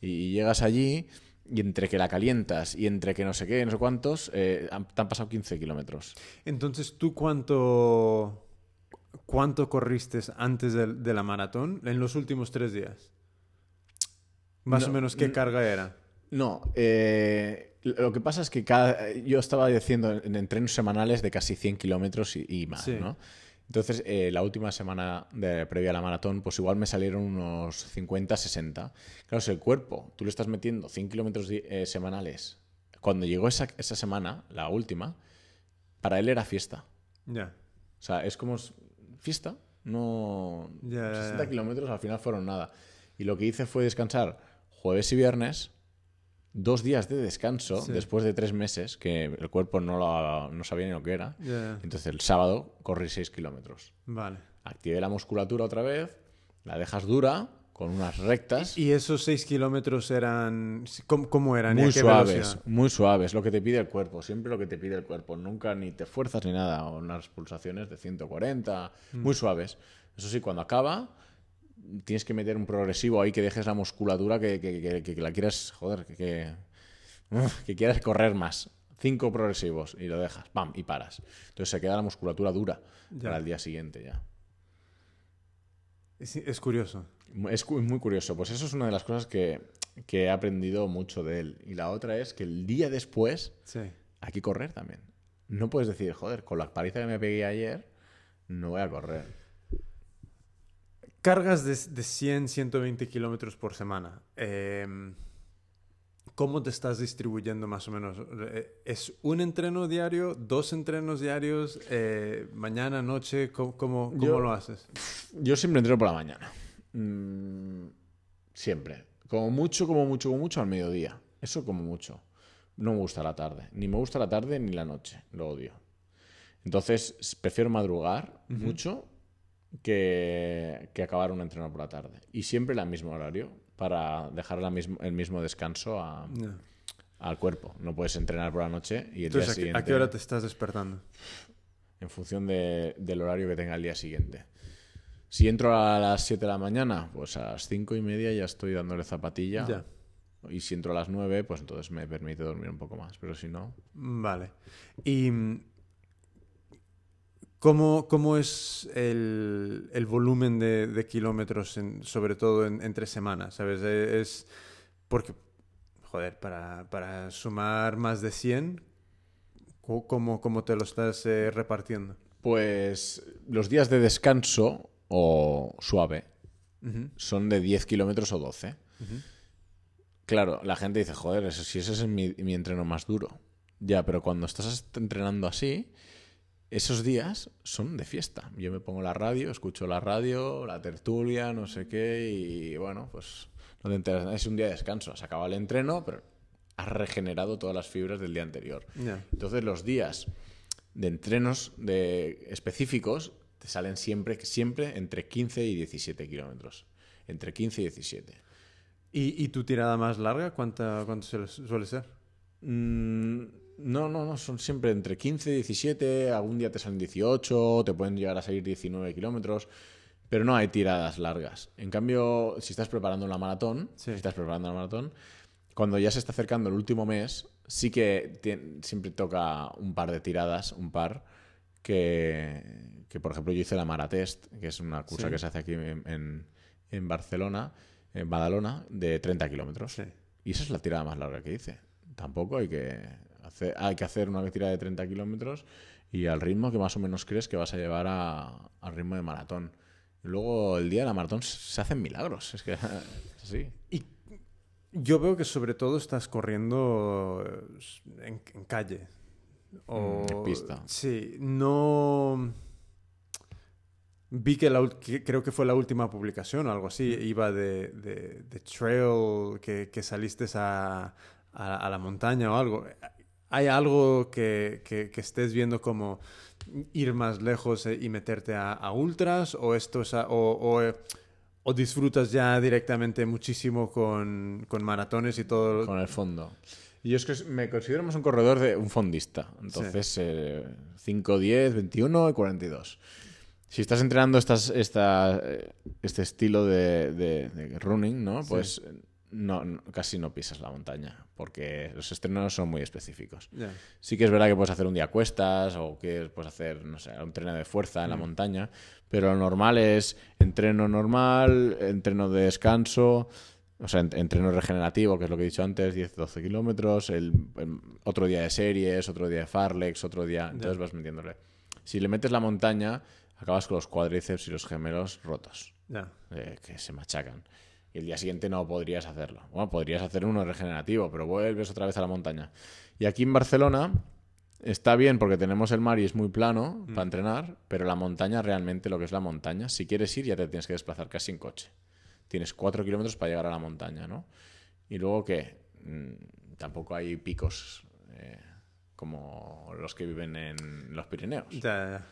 Y llegas allí y entre que la calientas y entre que no sé qué, no sé cuántos, eh, han- te han pasado 15 kilómetros. Entonces, ¿tú cuánto, cuánto corriste antes de, de la maratón en los últimos tres días? Más No, o menos, ¿qué carga era? No, eh, lo que pasa es que cada, yo estaba haciendo en entrenos semanales de casi 100 kilómetros y, y más, Sí. ¿no? Entonces, eh, la última semana de, previa a la maratón, pues igual me salieron unos 50, 60. Claro, si el cuerpo, tú le estás metiendo 100 kilómetros eh, semanales, cuando llegó esa, esa semana, la última, para él era fiesta. Ya. O sea, es como fiesta, no... Ya, ya, 60 ya. kilómetros al final fueron nada. Y lo que hice fue descansar jueves y viernes, dos días de descanso, Sí. después de tres meses, que el cuerpo no, lo, no sabía ni lo que era. Entonces el sábado corrí 6 kilómetros. Vale. Activé la musculatura otra vez, la dejas dura, con unas rectas. ¿Y esos seis kilómetros eran... ¿Cómo, cómo eran? ¿Y a Muy suaves, velocidad? muy suaves, lo que te pide el cuerpo, siempre lo que te pide el cuerpo, nunca ni te fuerzas ni nada, unas pulsaciones de 140, Mm. muy suaves. Eso sí, cuando acaba, tienes que meter un progresivo ahí que dejes la musculatura que, que, que- la quieras, joder, que, que, quieras correr más. Cinco progresivos y lo dejas, pam, y paras. Entonces se queda la musculatura dura Ya. para el día siguiente ya. Es, es curioso. Es cu- muy curioso. Pues eso es una de las cosas que, que he aprendido mucho de él. Y la otra es que el día después Sí. hay que correr también. No puedes decir, joder, con la paliza que me pegué ayer, no voy a correr. Cargas de, de 100, 120 kilómetros por semana. Em, ¿Cómo te estás distribuyendo más o menos? Eh, ¿Es un entreno diario? ¿Dos entrenos diarios? Eh, ¿Mañana, noche? ¿Cómo, cómo, cómo Yo- lo haces? Yo siempre entreno por la mañana. Mm, siempre. Como mucho, como mucho, como mucho al mediodía. Eso como mucho. No me gusta la tarde. Ni me gusta la tarde ni la noche. Lo odio. Entonces, prefiero madrugar mucho que, que acabar un entreno por la tarde. Y siempre el mismo horario para dejar la mismo, el mismo descanso a- al cuerpo. No puedes entrenar por la noche y el Entonces, día ¿a qué, siguiente a qué hora te estás despertando? en función de- del horario que tenga el día siguiente. Si entro a las 7 de la mañana, pues a las 5 y media ya estoy dándole zapatilla. Ya. Y si entro a las 9, pues entonces me permite dormir un poco más. Pero si no, Vale. ¿Y cómo, cómo es el, el volumen de, de kilómetros, en- sobre todo en- entre semanas? ¿Sabes? Eh, Es porque, joder, para, para sumar más de 100, ¿cómo- ¿cómo, te lo estás eh, repartiendo? pues los días de descanso o suave son de 10 kilómetros o 12. ujú. Claro, la gente dice, joder, eso, si ese es mi, mi entreno más duro. Ya, pero cuando estás entrenando así, esos días son de fiesta. Yo me pongo la radio, escucho la radio, la tertulia, no sé qué, y bueno, pues no te enteras. Es un día de descanso. Se acaba el entreno, pero has regenerado todas las fibras del día anterior. Entonces los días de entrenos de específicos te salen siempre, siempre entre 15 y 17 kilómetros. Entre 15 y 17. ¿Y, y tu tirada más larga? ¿Cuánta, cuánto suele, suele ser? Mm, no, no, no, son siempre entre 15 y 17, algún día te salen 18, te pueden llegar a salir 19 kilómetros, pero no hay tiradas largas. En cambio, si estás preparando una maratón, Sí. si estás preparando una maratón, cuando ya se está acercando el último mes, sí que siempre toca un par de tiradas, un par, que, que, por ejemplo yo hice la Maratest, que es una cursa Sí. que se hace aquí en, en- en Barcelona, en Badalona, de 30 kilómetros. Sí. Y esa es la tirada más larga que hice. Tampoco hay que hacer, hay que hacer una tirada de 30 kilómetros y al ritmo que más o menos crees que vas a llevar a- al ritmo de maratón. Luego el día de la maratón se hacen milagros. Es que *laughs* así. Y yo veo que sobre todo estás corriendo eh, en, en calle. O, Mm, en pista. Sí, no... Vi que, la, ul- que creo que fue la última publicación o algo así, iba de, de, de trail, que, que saliste a, a, a la montaña o algo. ¿Hay algo que, que, que estés viendo como ir más lejos eh, y meterte a, a ultras o esto es a- o, o, eh, o disfrutas ya directamente muchísimo con, con maratones y todo? Con el fondo. Y yo es que me considero más un corredor de un fondista. Entonces, eh, 5, 10, 21 y 42. Si estás entrenando estas, esta, eh, este estilo de, de- de running, ¿no? Pues no, no- casi no pisas la montaña, porque los estrenos son muy específicos. Ya. Sí que es verdad que puedes hacer un día cuestas o que puedes hacer, no sé, un entreno de fuerza en la montaña, pero lo normal es entreno normal, entreno de descanso, o sea, en- entreno regenerativo, que es lo que he dicho antes, 10-12 kilómetros, el, el- otro día de series, otro día de farlex, otro día... Entonces vas metiéndole. Si le metes la montaña, acabas con los cuádriceps y los gemelos rotos eh, que se machacan. Y el día siguiente no podrías hacerlo. Bueno, podrías hacer uno regenerativo, pero vuelves otra vez a la montaña. Y aquí en Barcelona está bien porque tenemos el mar y es muy plano para entrenar, pero la montaña realmente, lo que es la montaña, si quieres ir ya te tienes que desplazar casi en coche. Tienes cuatro kilómetros para llegar a la montaña, ¿no? Y luego que tampoco hay picos eh, como los que viven en los Pirineos. Ya, ya.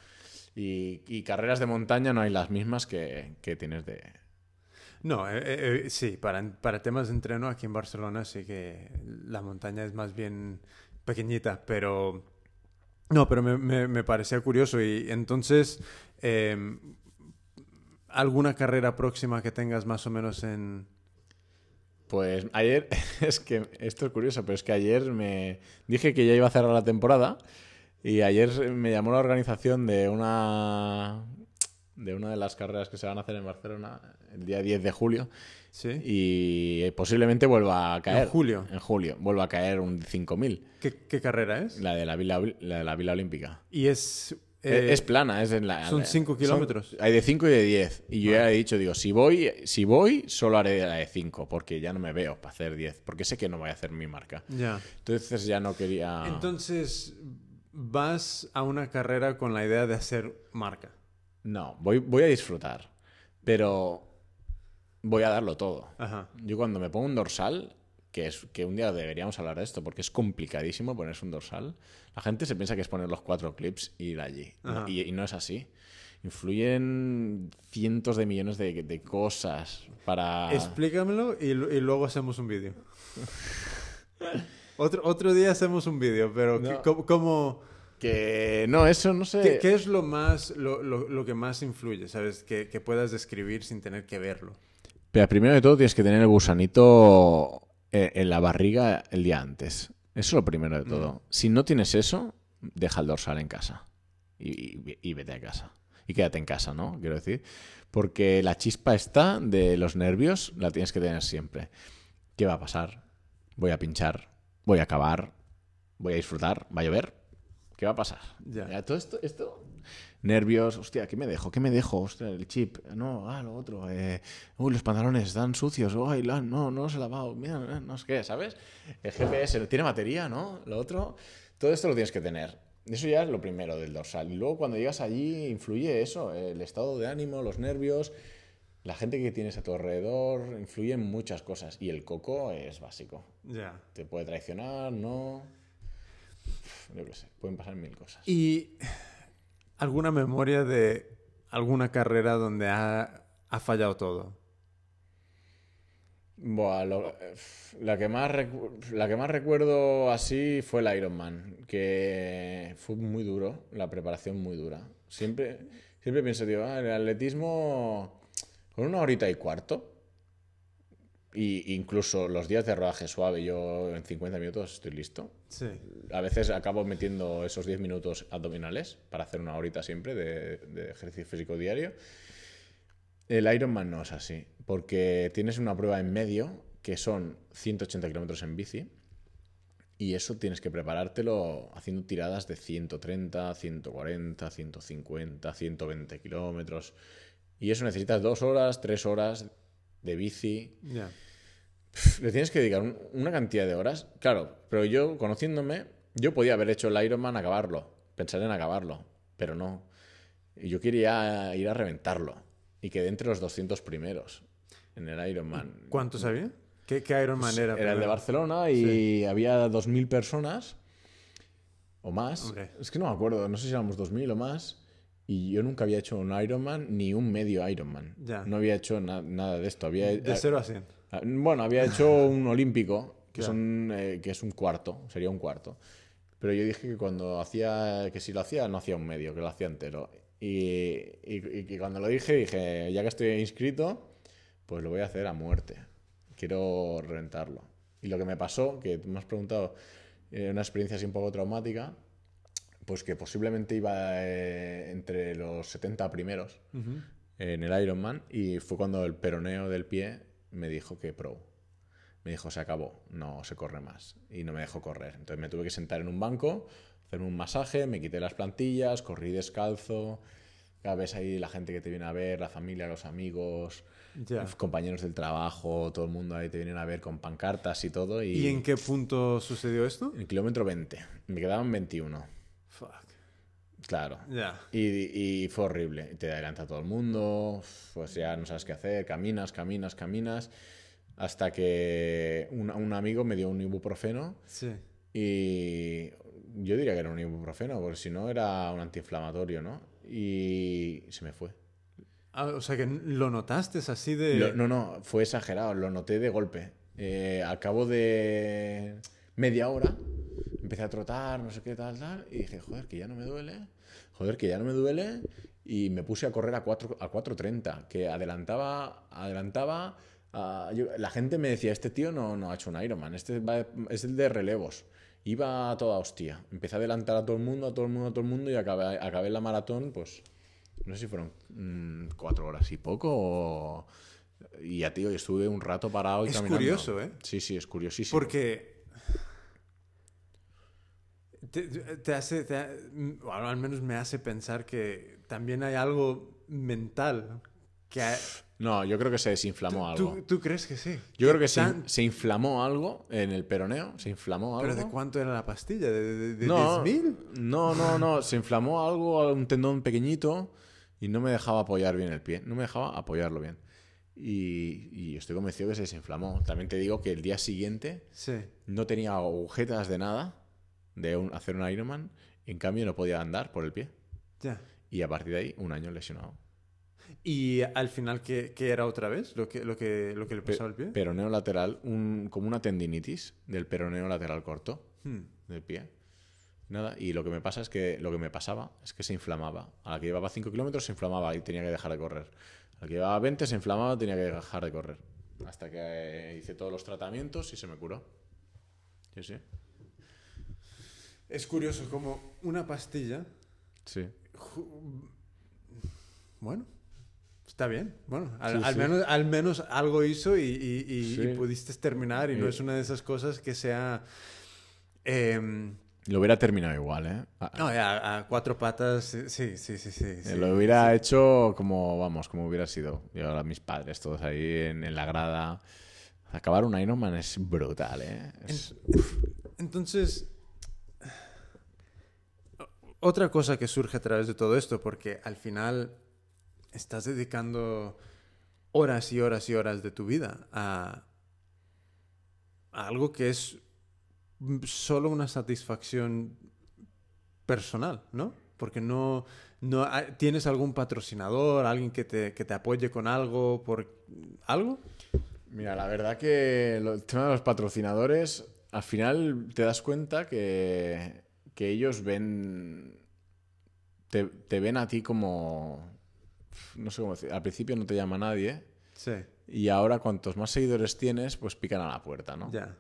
Y, y carreras de montaña no hay las mismas que, que tienes de, No, eh, eh, eh, sí, para, para temas de entreno aquí en Barcelona sí que la montaña es más bien pequeñita, pero... No, pero me, me, me parecía curioso y entonces... eh, ¿Alguna carrera próxima que tengas más o menos en...? Pues ayer, *laughs* es que esto es curioso, pero es que ayer me dije que ya iba a cerrar la temporada y ayer me llamó la organización de una de una de las carreras que se van a hacer en Barcelona el día 10 de julio ¿Sí? y posiblemente vuelva a caer. En julio. En julio, vuelva a caer un 5000, ¿Qué, qué carrera es? la de la Vila, la de la Vila Olímpica. Y es Eh, es plana, es en la. son cinco kilómetros. hay de 5 y de 10. Y yo ya he dicho, digo, si voy, si voy, solo haré la de 5, porque ya no me veo para hacer 10, porque sé que no voy a hacer mi marca. Ya. Entonces ya no quería. Entonces, vas a una carrera con la idea de hacer marca. No, voy, voy a disfrutar, pero voy a darlo todo. Ajá. Yo cuando me pongo un dorsal, que es que un día deberíamos hablar de esto, porque es complicadísimo ponerse un dorsal. La gente se piensa que es poner los cuatro clips y ir allí. Y, y no es así. Influyen cientos de millones de, de cosas para... Explícamelo y, lu- y luego hacemos un vídeo. otro, otro día hacemos un vídeo, pero ¿qué- No. ¿cómo, cómo- Que no, eso no sé. qué, qué es lo, más, lo, lo- lo que más influye, sabes? Que, que puedas describir sin tener que verlo. Pero primero de todo tienes que tener el gusanito eh, en la barriga el día antes. Eso es lo primero de todo. Si no tienes eso, deja el dorsal en casa. Y, y- y vete a casa. Y quédate en casa, ¿no? Quiero decir. Porque la chispa está de los nervios, la tienes que tener siempre. ¿Qué va a pasar? Voy a pinchar, voy a acabar, voy a disfrutar, va a llover. ¿Qué va a pasar? Ya. todo esto, esto nervios, hostia, ¿qué me dejo? ¿Qué me dejo? Hostia, el chip, no, ah, lo otro, eh, uy, los pantalones están sucios, uy, no, no los he lavado, mira, no sé qué, ¿sabes? El GPS tiene batería, ¿no? Lo otro, todo esto lo tienes que tener. Eso ya es lo primero del dorsal. Y luego cuando llegas allí influye eso, el estado de ánimo, los nervios, la gente que tienes a tu alrededor, influyen muchas cosas. Y el coco es básico. Ya. Te puede traicionar, no. Yo qué sé, pueden pasar mil cosas. ¿Y alguna memoria de alguna carrera donde ha, ha fallado todo? Buah, la, que más la que más recuerdo así fue el Ironman, que fue muy duro, la preparación muy dura. Siempre, siempre pienso, tío, ah, el atletismo con una horita y cuarto, y incluso los días de rodaje suave, yo en 50 minutos estoy listo. Sí. A veces acabo metiendo esos 10 minutos abdominales para hacer una horita siempre de, de ejercicio físico diario. El Ironman no es así, porque tienes una prueba en medio que son 180 kilómetros en bici y eso tienes que preparártelo haciendo tiradas de 130, 140, 150, 120 kilómetros. Y eso necesitas dos horas, tres horas de bici. Le tienes que dedicar un- una cantidad de horas. Claro, pero yo, conociéndome, yo podía haber hecho el Ironman, acabarlo. Pensar en acabarlo. Pero no. Yo quería ir a reventarlo. Y quedé entre los 200 primeros en el Ironman. ¿Cuántos había? ¿Qué, qué Ironman era? Era el de? Barcelona y había 2.000 personas o más. Es que no me acuerdo, no sé si éramos 2.000 o más. Y yo nunca había hecho un Ironman ni un medio Ironman. Ya. No había hecho na- nada de esto. Había, De 0 a 100. Ah, Bueno, había hecho *laughs* un olímpico, que, Ya. son, eh, que es un cuarto, sería un cuarto. Pero yo dije que cuando hacía, que si lo hacía, no hacía un medio, que lo hacía entero. Y, y- y cuando lo dije, dije, ya que estoy inscrito, pues lo voy a hacer a muerte. Quiero reventarlo. Y lo que me pasó, que tú me has preguntado, eh, una experiencia así un poco traumática, pues que posiblemente iba eh, entre los 70 primeros en el Ironman y fue cuando el peroneo del pie me dijo que pro. Me dijo, se acabó, no se corre más. Y no me dejó correr. Entonces me tuve que sentar en un banco, hacerme un masaje, me quité las plantillas, corrí descalzo. Cada vez ahí la gente que te viene a ver, la familia, los amigos, Ya. los compañeros del trabajo, todo el mundo ahí te vienen a ver con pancartas y todo. Y, ¿Y en qué punto sucedió esto? en el kilómetro 20. Me quedaban 21. Fuck. Claro. Y, y fue horrible. Te adelanta todo el mundo, pues ya no sabes qué hacer, caminas, caminas, caminas, hasta que un, un amigo me dio un ibuprofeno Sí. y yo diría que era un ibuprofeno, porque si no era un antiinflamatorio, ¿no? Y se me fue. Ah, o sea que lo notaste así de. Lo- no, no, fue exagerado, lo noté de golpe. Eh, al cabo de media hora empecé a trotar, no sé qué tal, tal, y dije, joder, que ya no me duele, joder, que ya no me duele, y me puse a correr a 4 a 4.30, que adelantaba, adelantaba, yo- la gente me decía, este tío no, no ha hecho un Ironman, este va- es el de relevos. Iba a toda hostia. Empecé a adelantar a todo el mundo, a todo el mundo, a todo el mundo, y acabé, acabé la maratón, pues, no sé si fueron mm, cuatro horas y poco o... Y ya, tío, estuve un rato parado y Es caminando. curioso, ¿eh? Sí, sí, es curiosísimo. Porque. Te, te hace, te ha- o al menos me hace pensar que también hay algo mental que hay- No, yo creo que se desinflamó ¿Tú, algo. tú crees que sí? Yo creo que se, tan- se inflamó algo en el peroneo, se inflamó algo. ¿Pero de cuánto era la pastilla? ¿De, de, de no, 10.000? no, no, no, se inflamó algo, un tendón pequeñito y no me dejaba apoyar bien el pie, no me dejaba apoyarlo bien. Y, y estoy convencido que se desinflamó. También te digo que el día siguiente Sí. no tenía agujetas de nada de un- hacer un Ironman, en cambio no podía andar por el pie. Ya. Y a partir de ahí, un año lesionado. ¿Y al final qué, qué era otra vez? ¿Lo que, lo que, lo que le pasaba al pie? Peroneo lateral, un, como una tendinitis del peroneo lateral corto Hmm. del pie. Nada, y lo que me pasa es que lo que me pasaba es que se inflamaba. A la que llevaba 5 kilómetros se inflamaba y tenía que dejar de correr. A la que llevaba 20 se inflamaba tenía que dejar de correr. Hasta que eh, hice todos los tratamientos y se me curó. Sí, sí. Es curioso como una pastilla... Sí. Bueno, está bien. Bueno, al, Sí, al sí. Menos, al menos algo hizo y, y- y- Sí. y pudiste terminar y no es una de esas cosas que sea... em, Lo hubiera terminado igual, ¿eh? A- no, ya, a cuatro patas, sí, sí, sí, sí. sí, eh, sí. lo hubiera hecho como, vamos, como hubiera sido. Yo ahora mis padres, todos ahí en, en la grada. Acabar un Ironman es brutal, ¿eh? Es- Entonces, otra cosa que surge a través de todo esto, porque al final estás dedicando horas y horas y horas de tu vida a, algo que es solo una satisfacción personal, ¿no? Porque no, no hay- tienes algún patrocinador, alguien que te, que te apoye con algo, por algo. Mira, la verdad que el tema de los patrocinadores, al final te das cuenta que, que ellos ven. Te, te ven a ti como. No sé cómo decir. Al principio no te llama nadie. Sí, Y ahora, cuantos más seguidores tienes, pues pican a la puerta, ¿no? ya.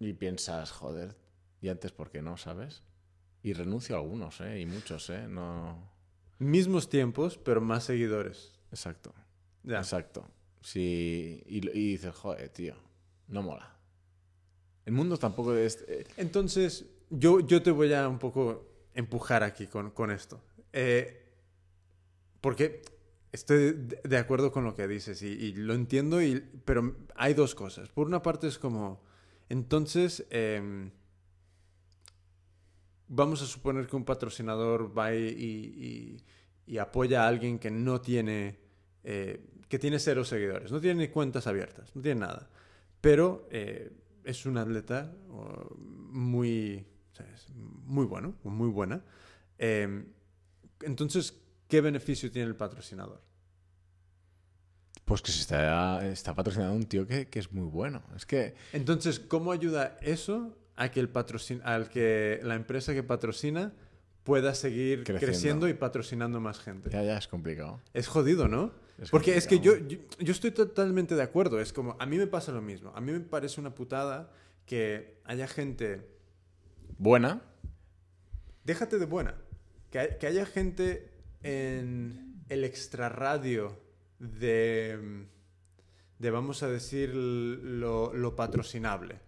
Y piensas, joder, ¿y antes por qué no, sabes? Y renuncio a algunos, ¿eh? Y muchos, ¿eh? No. Mismos tiempos, pero más seguidores. Exacto. Ya. Exacto. Sí, y, y dices, joder, tío, no mola. El mundo tampoco es... eh, Entonces, yo, yo te voy a un poco empujar aquí con, con esto. Eh, porque estoy de acuerdo con lo que dices y, lo entiendo, y, pero hay dos cosas. Por una parte es como, entonces, em, vamos a suponer que un patrocinador va y, y- apoya a alguien que no tiene, eh, que tiene cero seguidores, no tiene cuentas abiertas, no tiene nada, pero eh, es un atleta o, muy, ¿sabes? muy bueno, muy buena. Eh, entonces, ¿qué beneficio tiene el patrocinador? Pues que se está, está patrocinando un tío que, que es muy bueno. Es que... Entonces, ¿cómo ayuda eso a que el patrocin al que la empresa que patrocina pueda seguir Creciendo. creciendo, y patrocinando más gente? Ya, ya es complicado. Es jodido, ¿no? Es Porque es que yo, yo estoy totalmente de acuerdo. Es como, a mí me pasa lo mismo. A mí me parece una putada que haya gente, Buena. déjate de buena, que, que haya gente en el extrarradio de, de, vamos a decir, lo, lo patrocinable.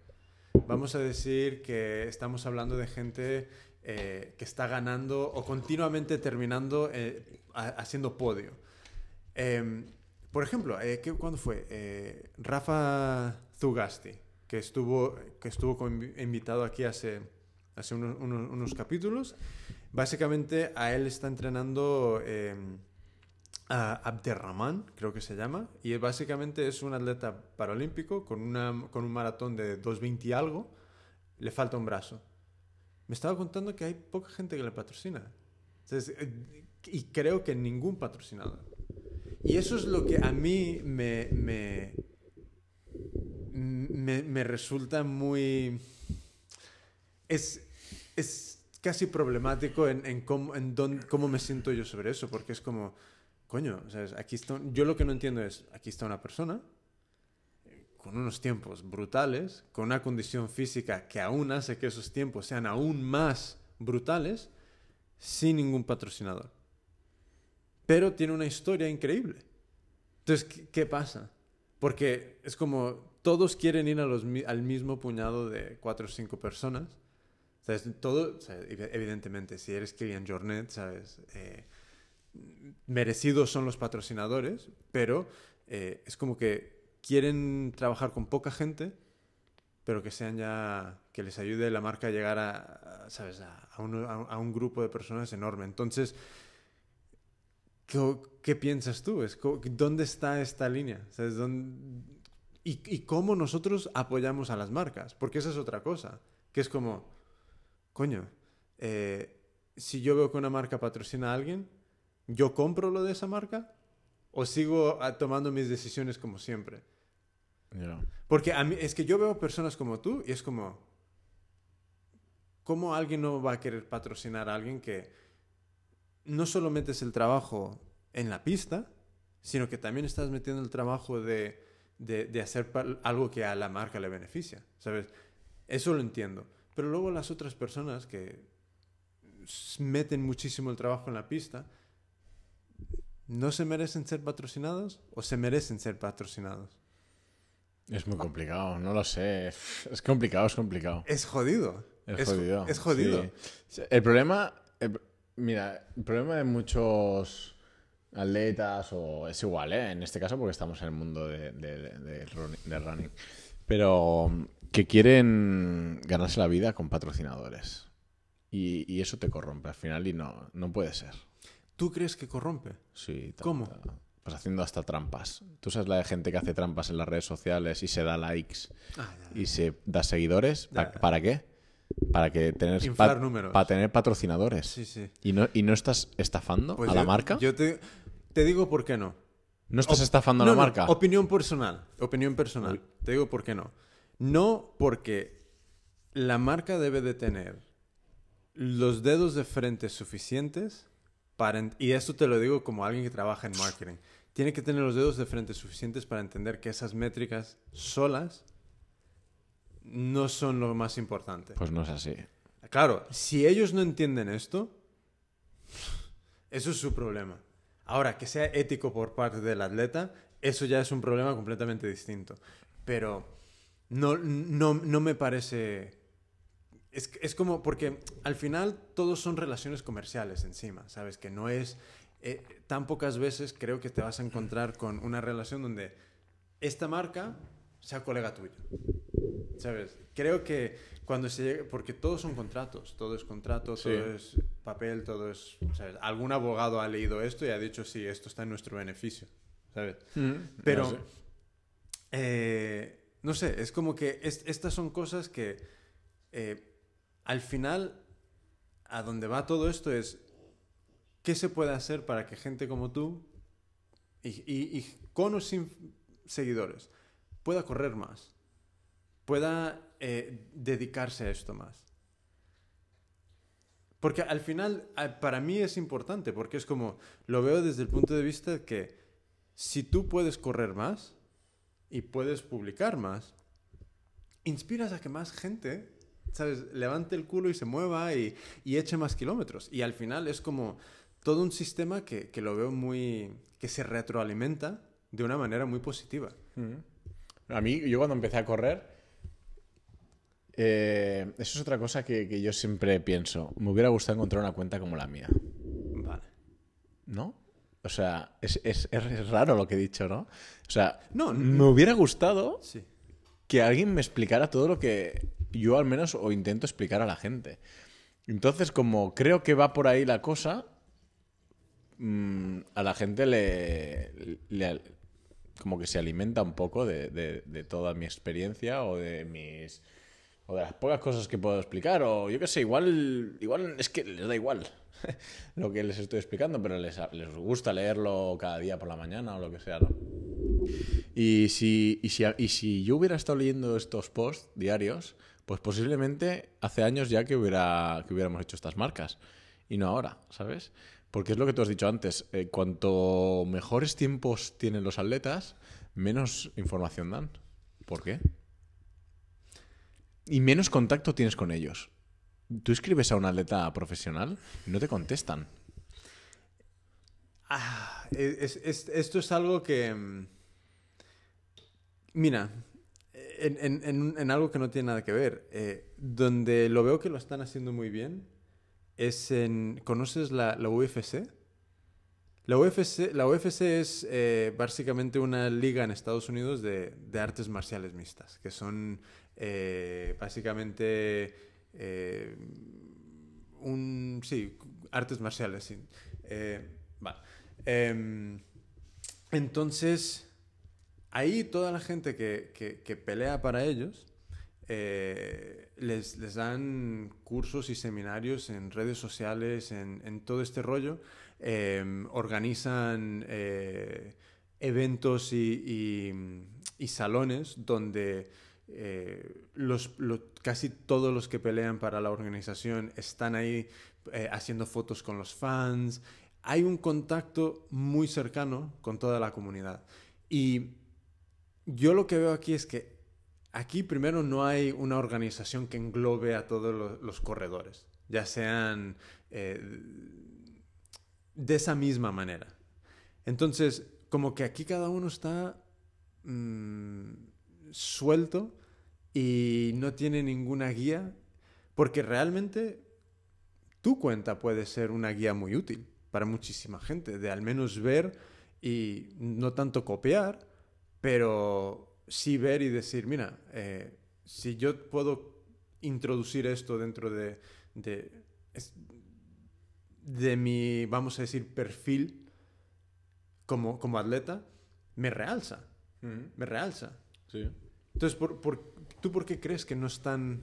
Vamos a decir que estamos hablando de gente eh, que está ganando o continuamente terminando eh, ha- haciendo podio. Eh, por ejemplo, eh, ¿qué- ¿cuándo fue? Rafa Zugasti, que estuvo, que estuvo invitado aquí hace, hace unos, unos- capítulos. Básicamente a él está entrenando eh, a Abderrahman, creo que se llama, y básicamente es un atleta paralímpico con, una, con un maratón de 2.20 y algo, le falta un brazo. Me estaba contando que hay poca gente que le patrocina. Eh, y creo que ningún patrocinador. Y eso es lo que a mí me, me, me, me resulta muy... Es, es casi problemático en, en, cómo, en dónde- cómo me siento yo sobre eso, porque es como, coño, ¿sabes? Aquí está, yo lo que no entiendo es, aquí está una persona eh, con unos tiempos brutales, con una condición física que aún hace que esos tiempos sean aún más brutales, sin ningún patrocinador. Pero tiene una historia increíble. Entonces, ¿qué, pasa? Porque es como todos quieren ir al mismo puñado de cuatro o cinco personas. ¿Sabes? Todo, evidentemente, si eres Kylian Jornet, ¿sabes? Eh, merecidos son los patrocinadores, pero eh, es como que quieren trabajar con poca gente, pero que sean ya, que les ayude la marca a llegar a, ¿sabes? A, a un, a un- grupo de personas enorme. Entonces, ¿qué, qué piensas tú? ¿Dónde está esta línea? ¿Sabes? ¿Dónde- y, y cómo nosotros apoyamos a las marcas? Porque esa es otra cosa, que es como, coño, eh, si yo veo que una marca patrocina a alguien, ¿yo compro lo de esa marca? ¿O sigo ah, tomando mis decisiones como siempre? Porque a mí, es que yo veo personas como tú y es como, ¿cómo alguien no va a querer patrocinar a alguien que no solo metes el trabajo en la pista, sino que también estás metiendo el trabajo de, de, de hacer algo que a la marca le beneficia, ¿sabes? Eso lo entiendo. Pero luego las otras personas que meten muchísimo el trabajo en la pista, ¿no se merecen ser patrocinados o se merecen ser patrocinados? Es muy complicado, no lo sé. *laughs* Es complicado, es complicado. Es jodido. Es, jo- jodido. Es jodido. sí. El problema, el- mira, el problema de muchos atletas, o es igual, ¿eh? en este caso porque estamos en el mundo de, de, de- de running, pero que quieren ganarse la vida con patrocinadores. Y, y eso te corrompe al final y no, no puede ser. ¿Tú crees que corrompe? Sí, ¿Cómo? Pues haciendo hasta trampas. Tú sabes la de gente que hace trampas en las redes sociales y se da likes Ah, y se da seguidores. ¿Pa- Ya, ya. ¿Para qué? Para que tener Inflar números. Para tener patrocinadores. Sí, sí. ¿Y no, ¿Y no estás estafando Pues a la marca? Yo te, te digo por qué no. ¿No estás estafando a la no, marca? Opinión personal. Opinión personal. Uy. Te digo por qué no. No porque la marca debe de tener los dedos de frente suficientes para... Y esto te lo digo como alguien que trabaja en marketing. Tiene que tener los dedos de frente suficientes para entender que esas métricas solas no son lo más importante. Pues no es así. Claro, si ellos no entienden esto, eso es su problema. Ahora, que sea ético por parte del atleta, eso ya es un problema completamente distinto. Pero no, no, no me parece... Es, es como, porque al final todos son relaciones comerciales encima, ¿sabes? Que no es... eh, tan pocas veces creo que te vas a encontrar con una relación donde esta marca sea colega tuyo. ¿Sabes? Creo que cuando se llega, porque todos son contratos, todo es contrato, Sí. todo es papel, todo es, ¿sabes? Algún abogado ha leído esto y ha dicho, sí, esto está en nuestro beneficio, ¿sabes? Pero, No sé. eh, no sé, es como que es- estas son cosas que eh, al final, a donde va todo esto es, ¿qué se puede hacer para que gente como tú, y, con o sin seguidores, pueda correr más? Pueda eh, dedicarse a esto más. Porque al final, para mí es importante, porque es como, lo veo desde el punto de vista que si tú puedes correr más y puedes publicar más, inspiras a que más gente, ¿sabes?, levante el culo y se mueva y, y eche más kilómetros. Y al final es como todo un sistema que, que lo veo muy, que se retroalimenta de una manera muy positiva. A mí, yo cuando empecé a correr, eh, eso es otra cosa que, que yo siempre pienso. Me hubiera gustado encontrar una cuenta como la mía. Vale. ¿No? O sea, es, es- es raro lo que he dicho, ¿no? O sea, No, me hubiera gustado Sí. que alguien me explicara todo lo que yo al menos o intento explicar a la gente. Entonces, como creo que va por ahí la cosa, mm, a la gente le, le- como que se alimenta un poco de, de- de toda mi experiencia o de mis o de las pocas cosas que puedo explicar o yo qué sé, igual igual es que les da igual *laughs* lo que les estoy explicando, pero les, les gusta leerlo cada día por la mañana o lo que sea, ¿no? Y si, y, si, y si yo hubiera estado leyendo estos posts diarios, pues posiblemente hace años ya que, hubiera, que hubiéramos hecho estas marcas. Y no ahora, ¿sabes? Porque es lo que tú has dicho antes. eh, cuanto mejores tiempos tienen los atletas, menos información dan. ¿Por qué? Y menos contacto tienes con ellos. Tú escribes a un atleta profesional no te contestan. Ah, es- es- esto es algo que... mm, Mira, en, algo que no tiene nada que ver. eh, donde lo veo que lo están haciendo muy bien es en... ¿Conoces la, la UFC? La UFC, la UFC es eh, básicamente una liga en Estados Unidos de, de artes marciales mixtas, que son eh, básicamente eh, un... Sí, artes marciales, sí. Eh. Em, entonces, ahí toda la gente que, que- pelea para ellos eh, les, dan cursos y seminarios en redes sociales, en, todo este rollo. Em, organizan eventos y- y salones donde eh, los, lo- casi todos los que pelean para la organización están ahí eh, haciendo fotos con los fans. Hay un contacto muy cercano con toda la comunidad. Y yo lo que veo aquí es que aquí primero no hay una organización que englobe a todos los, los corredores, ya sean eh, de esa misma manera. Entonces, como que aquí cada uno está mm, suelto y no tiene ninguna guía, porque realmente tu cuenta puede ser una guía muy útil para muchísima gente, de al menos ver y no tanto copiar, pero sí ver y decir, mira, eh, si yo puedo introducir esto dentro de, de, de mi, vamos a decir, perfil como, como atleta, me realza, me realza. Sí. Entonces, por, por- ¿tú por qué crees que no están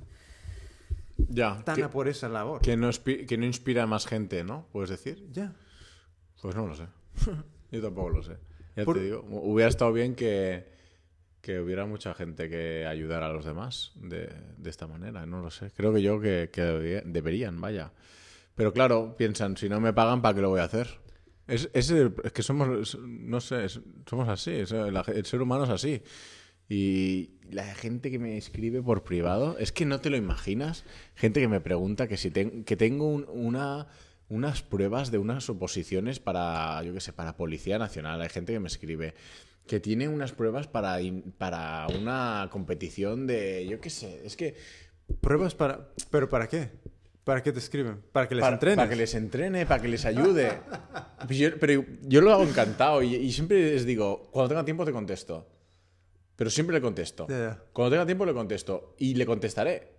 Ya. tan que, a por esa labor? que no que no inspira a más gente, ¿no? ¿Puedes decir? Ya. Pues no lo sé. *laughs* Yo tampoco lo sé. Ya Por- te digo, hubiera estado bien que, que hubiera mucha gente que ayudara a los demás de, de esta manera. No lo sé. Creo que yo que, que debería- deberían, vaya. Pero claro, piensan, si no me pagan, ¿para qué lo voy a hacer? Es, es, el- es que somos, no sé, es- somos así. la- el ser humano es así. Y la gente que me escribe por privado, es que no te lo imaginas. Gente que me pregunta que si ten- que tengo un- una, unas pruebas de unas oposiciones para, yo qué sé, para Policía Nacional. Hay gente que me escribe que tiene unas pruebas para, para una competición de, yo qué sé, es que... Pruebas para... ¿Pero para qué? ¿Para qué te escriben? ¿Para que les para, entrenes? para que les entrene, para que les ayude. Pues yo- pero yo lo hago encantado y, y siempre les digo, cuando tenga tiempo te contesto. Pero siempre le contesto. Ya. Cuando tenga tiempo le contesto. Y le contestaré.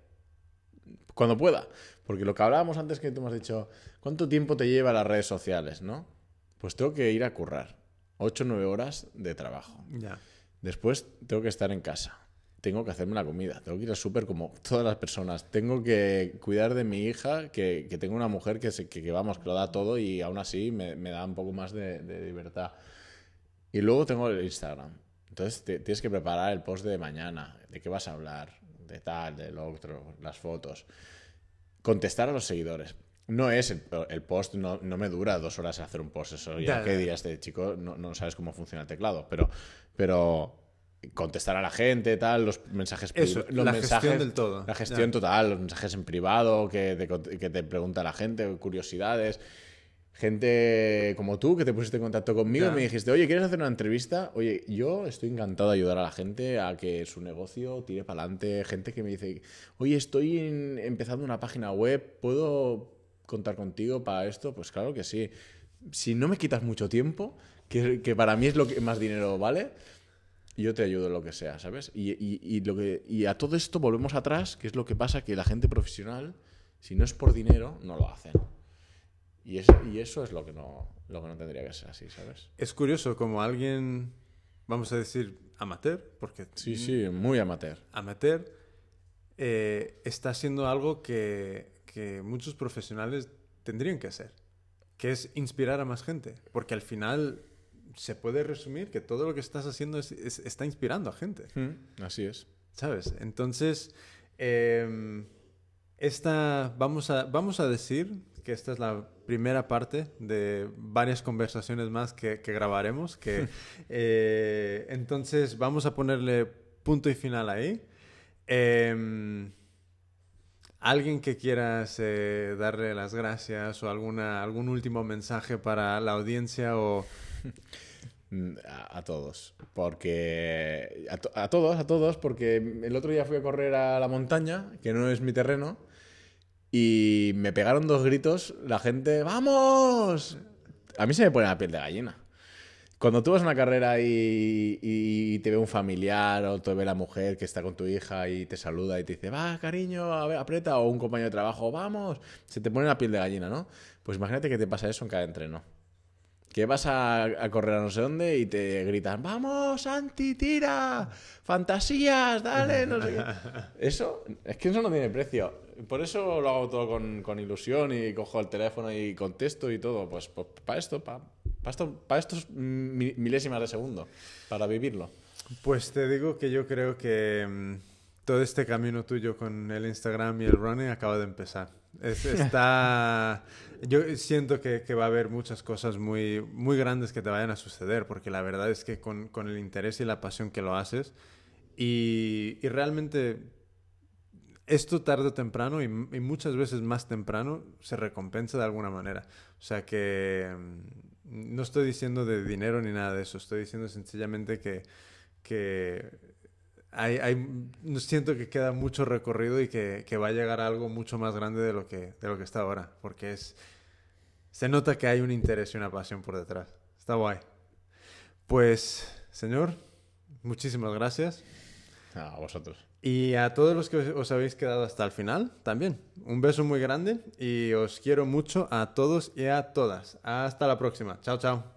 Cuando pueda. Porque lo que hablábamos antes que tú me has dicho, ¿cuánto tiempo te lleva las redes sociales, no? Pues tengo que ir a currar. 8 o 9 horas de trabajo. Ya. Después tengo que estar en casa. Tengo que hacerme la comida. Tengo que ir al súper como todas las personas. Tengo que cuidar de mi hija, que, que tengo una mujer que, se- que, que, vamos, que lo da todo y aún así me, me da un poco más de, de libertad. Y luego tengo el Instagram. Entonces te- tienes que preparar el post de mañana, de qué vas a hablar, de tal, de lo otro, las fotos. Contestar a los seguidores. No es el, el post, no, no me dura dos horas hacer un post. Eso ya, ya. diría este chico, no, no sabes cómo funciona el teclado. Pero, pero contestar a la gente, tal, los mensajes Eso, los la mensajes, gestión del todo. La gestión Ya. total, los mensajes en privado que te, que te pregunta la gente, curiosidades. Gente como tú que te pusiste en contacto conmigo y me dijiste, oye, ¿quieres hacer una entrevista? Oye, yo estoy encantado de ayudar a la gente a que su negocio tire para adelante. Gente que me dice, oye, estoy en- empezando una página web, ¿puedo contar contigo para esto? Pues claro que sí. Si no me quitas mucho tiempo, que, que para mí es lo que más dinero vale, yo te ayudo en lo que sea, ¿sabes? Y, y- y lo que, y a todo esto volvemos atrás, que es lo que pasa, que la gente profesional, si no es por dinero, no lo hacen. Y, es, y eso es lo que, no, lo que no tendría que ser así, ¿sabes? Es curioso como alguien, vamos a decir, amateur, porque Sí, sí, muy amateur. amateur eh, está haciendo algo que, que muchos profesionales tendrían que hacer, que es inspirar a más gente, porque al final se puede resumir que todo lo que estás haciendo es- es- está inspirando a gente. Así es. ¿Sabes? Entonces, eh, esta, vamos, a, vamos a decir que esta es la primera parte de varias conversaciones más que, que grabaremos. Que, *laughs* eh, entonces, vamos a ponerle punto y final ahí. Eh, ¿Alguien que quieras eh, darle las gracias o alguna, algún último mensaje para la audiencia o... *laughs* A, a todos. Porque. A, to- a todos, a todos, porque el otro día fui a correr a la montaña, que no es mi terreno, y me pegaron dos gritos. La gente, ¡vamos! A mí se me pone la piel de gallina. Cuando tú vas a una carrera y, y te ve un familiar o te ve la mujer que está con tu hija y te saluda y te dice, va, cariño, a ver, aprieta, o un compañero de trabajo, vamos, se te pone la piel de gallina, ¿no? Pues imagínate que te pasa eso en cada entreno. Que vas a, a correr a no sé dónde y te gritan, vamos, Santi, tira, fantasías, dale, no sé qué. *laughs* Eso, es que eso no tiene precio. Por eso lo hago todo con, con ilusión y cojo el teléfono y contesto y todo. Pues, para esto, para esto, pa estos mi- milésimas de segundo, para vivirlo. Pues te digo que yo creo que mm, todo este camino tuyo con el Instagram y el running acaba de empezar. Es- está... *laughs* yo siento que, que va a haber muchas cosas muy, muy grandes que te vayan a suceder, porque la verdad es que con, con el interés y la pasión que lo haces, y, y realmente esto tarde o temprano, y, y muchas veces más temprano, se recompensa de alguna manera. O sea que mm, no estoy diciendo de dinero ni nada de eso, estoy diciendo sencillamente que, que hay, hay, no siento que queda mucho recorrido y que, que va a llegar a algo mucho más grande de lo que, de lo que está ahora, porque es, se nota que hay un interés y una pasión por detrás. Está guay. Pues, señor, muchísimas gracias. A vosotros. Y a todos los que os habéis quedado hasta el final, también. Un beso muy grande y os quiero mucho a todos y a todas. Hasta la próxima. Chao, chao.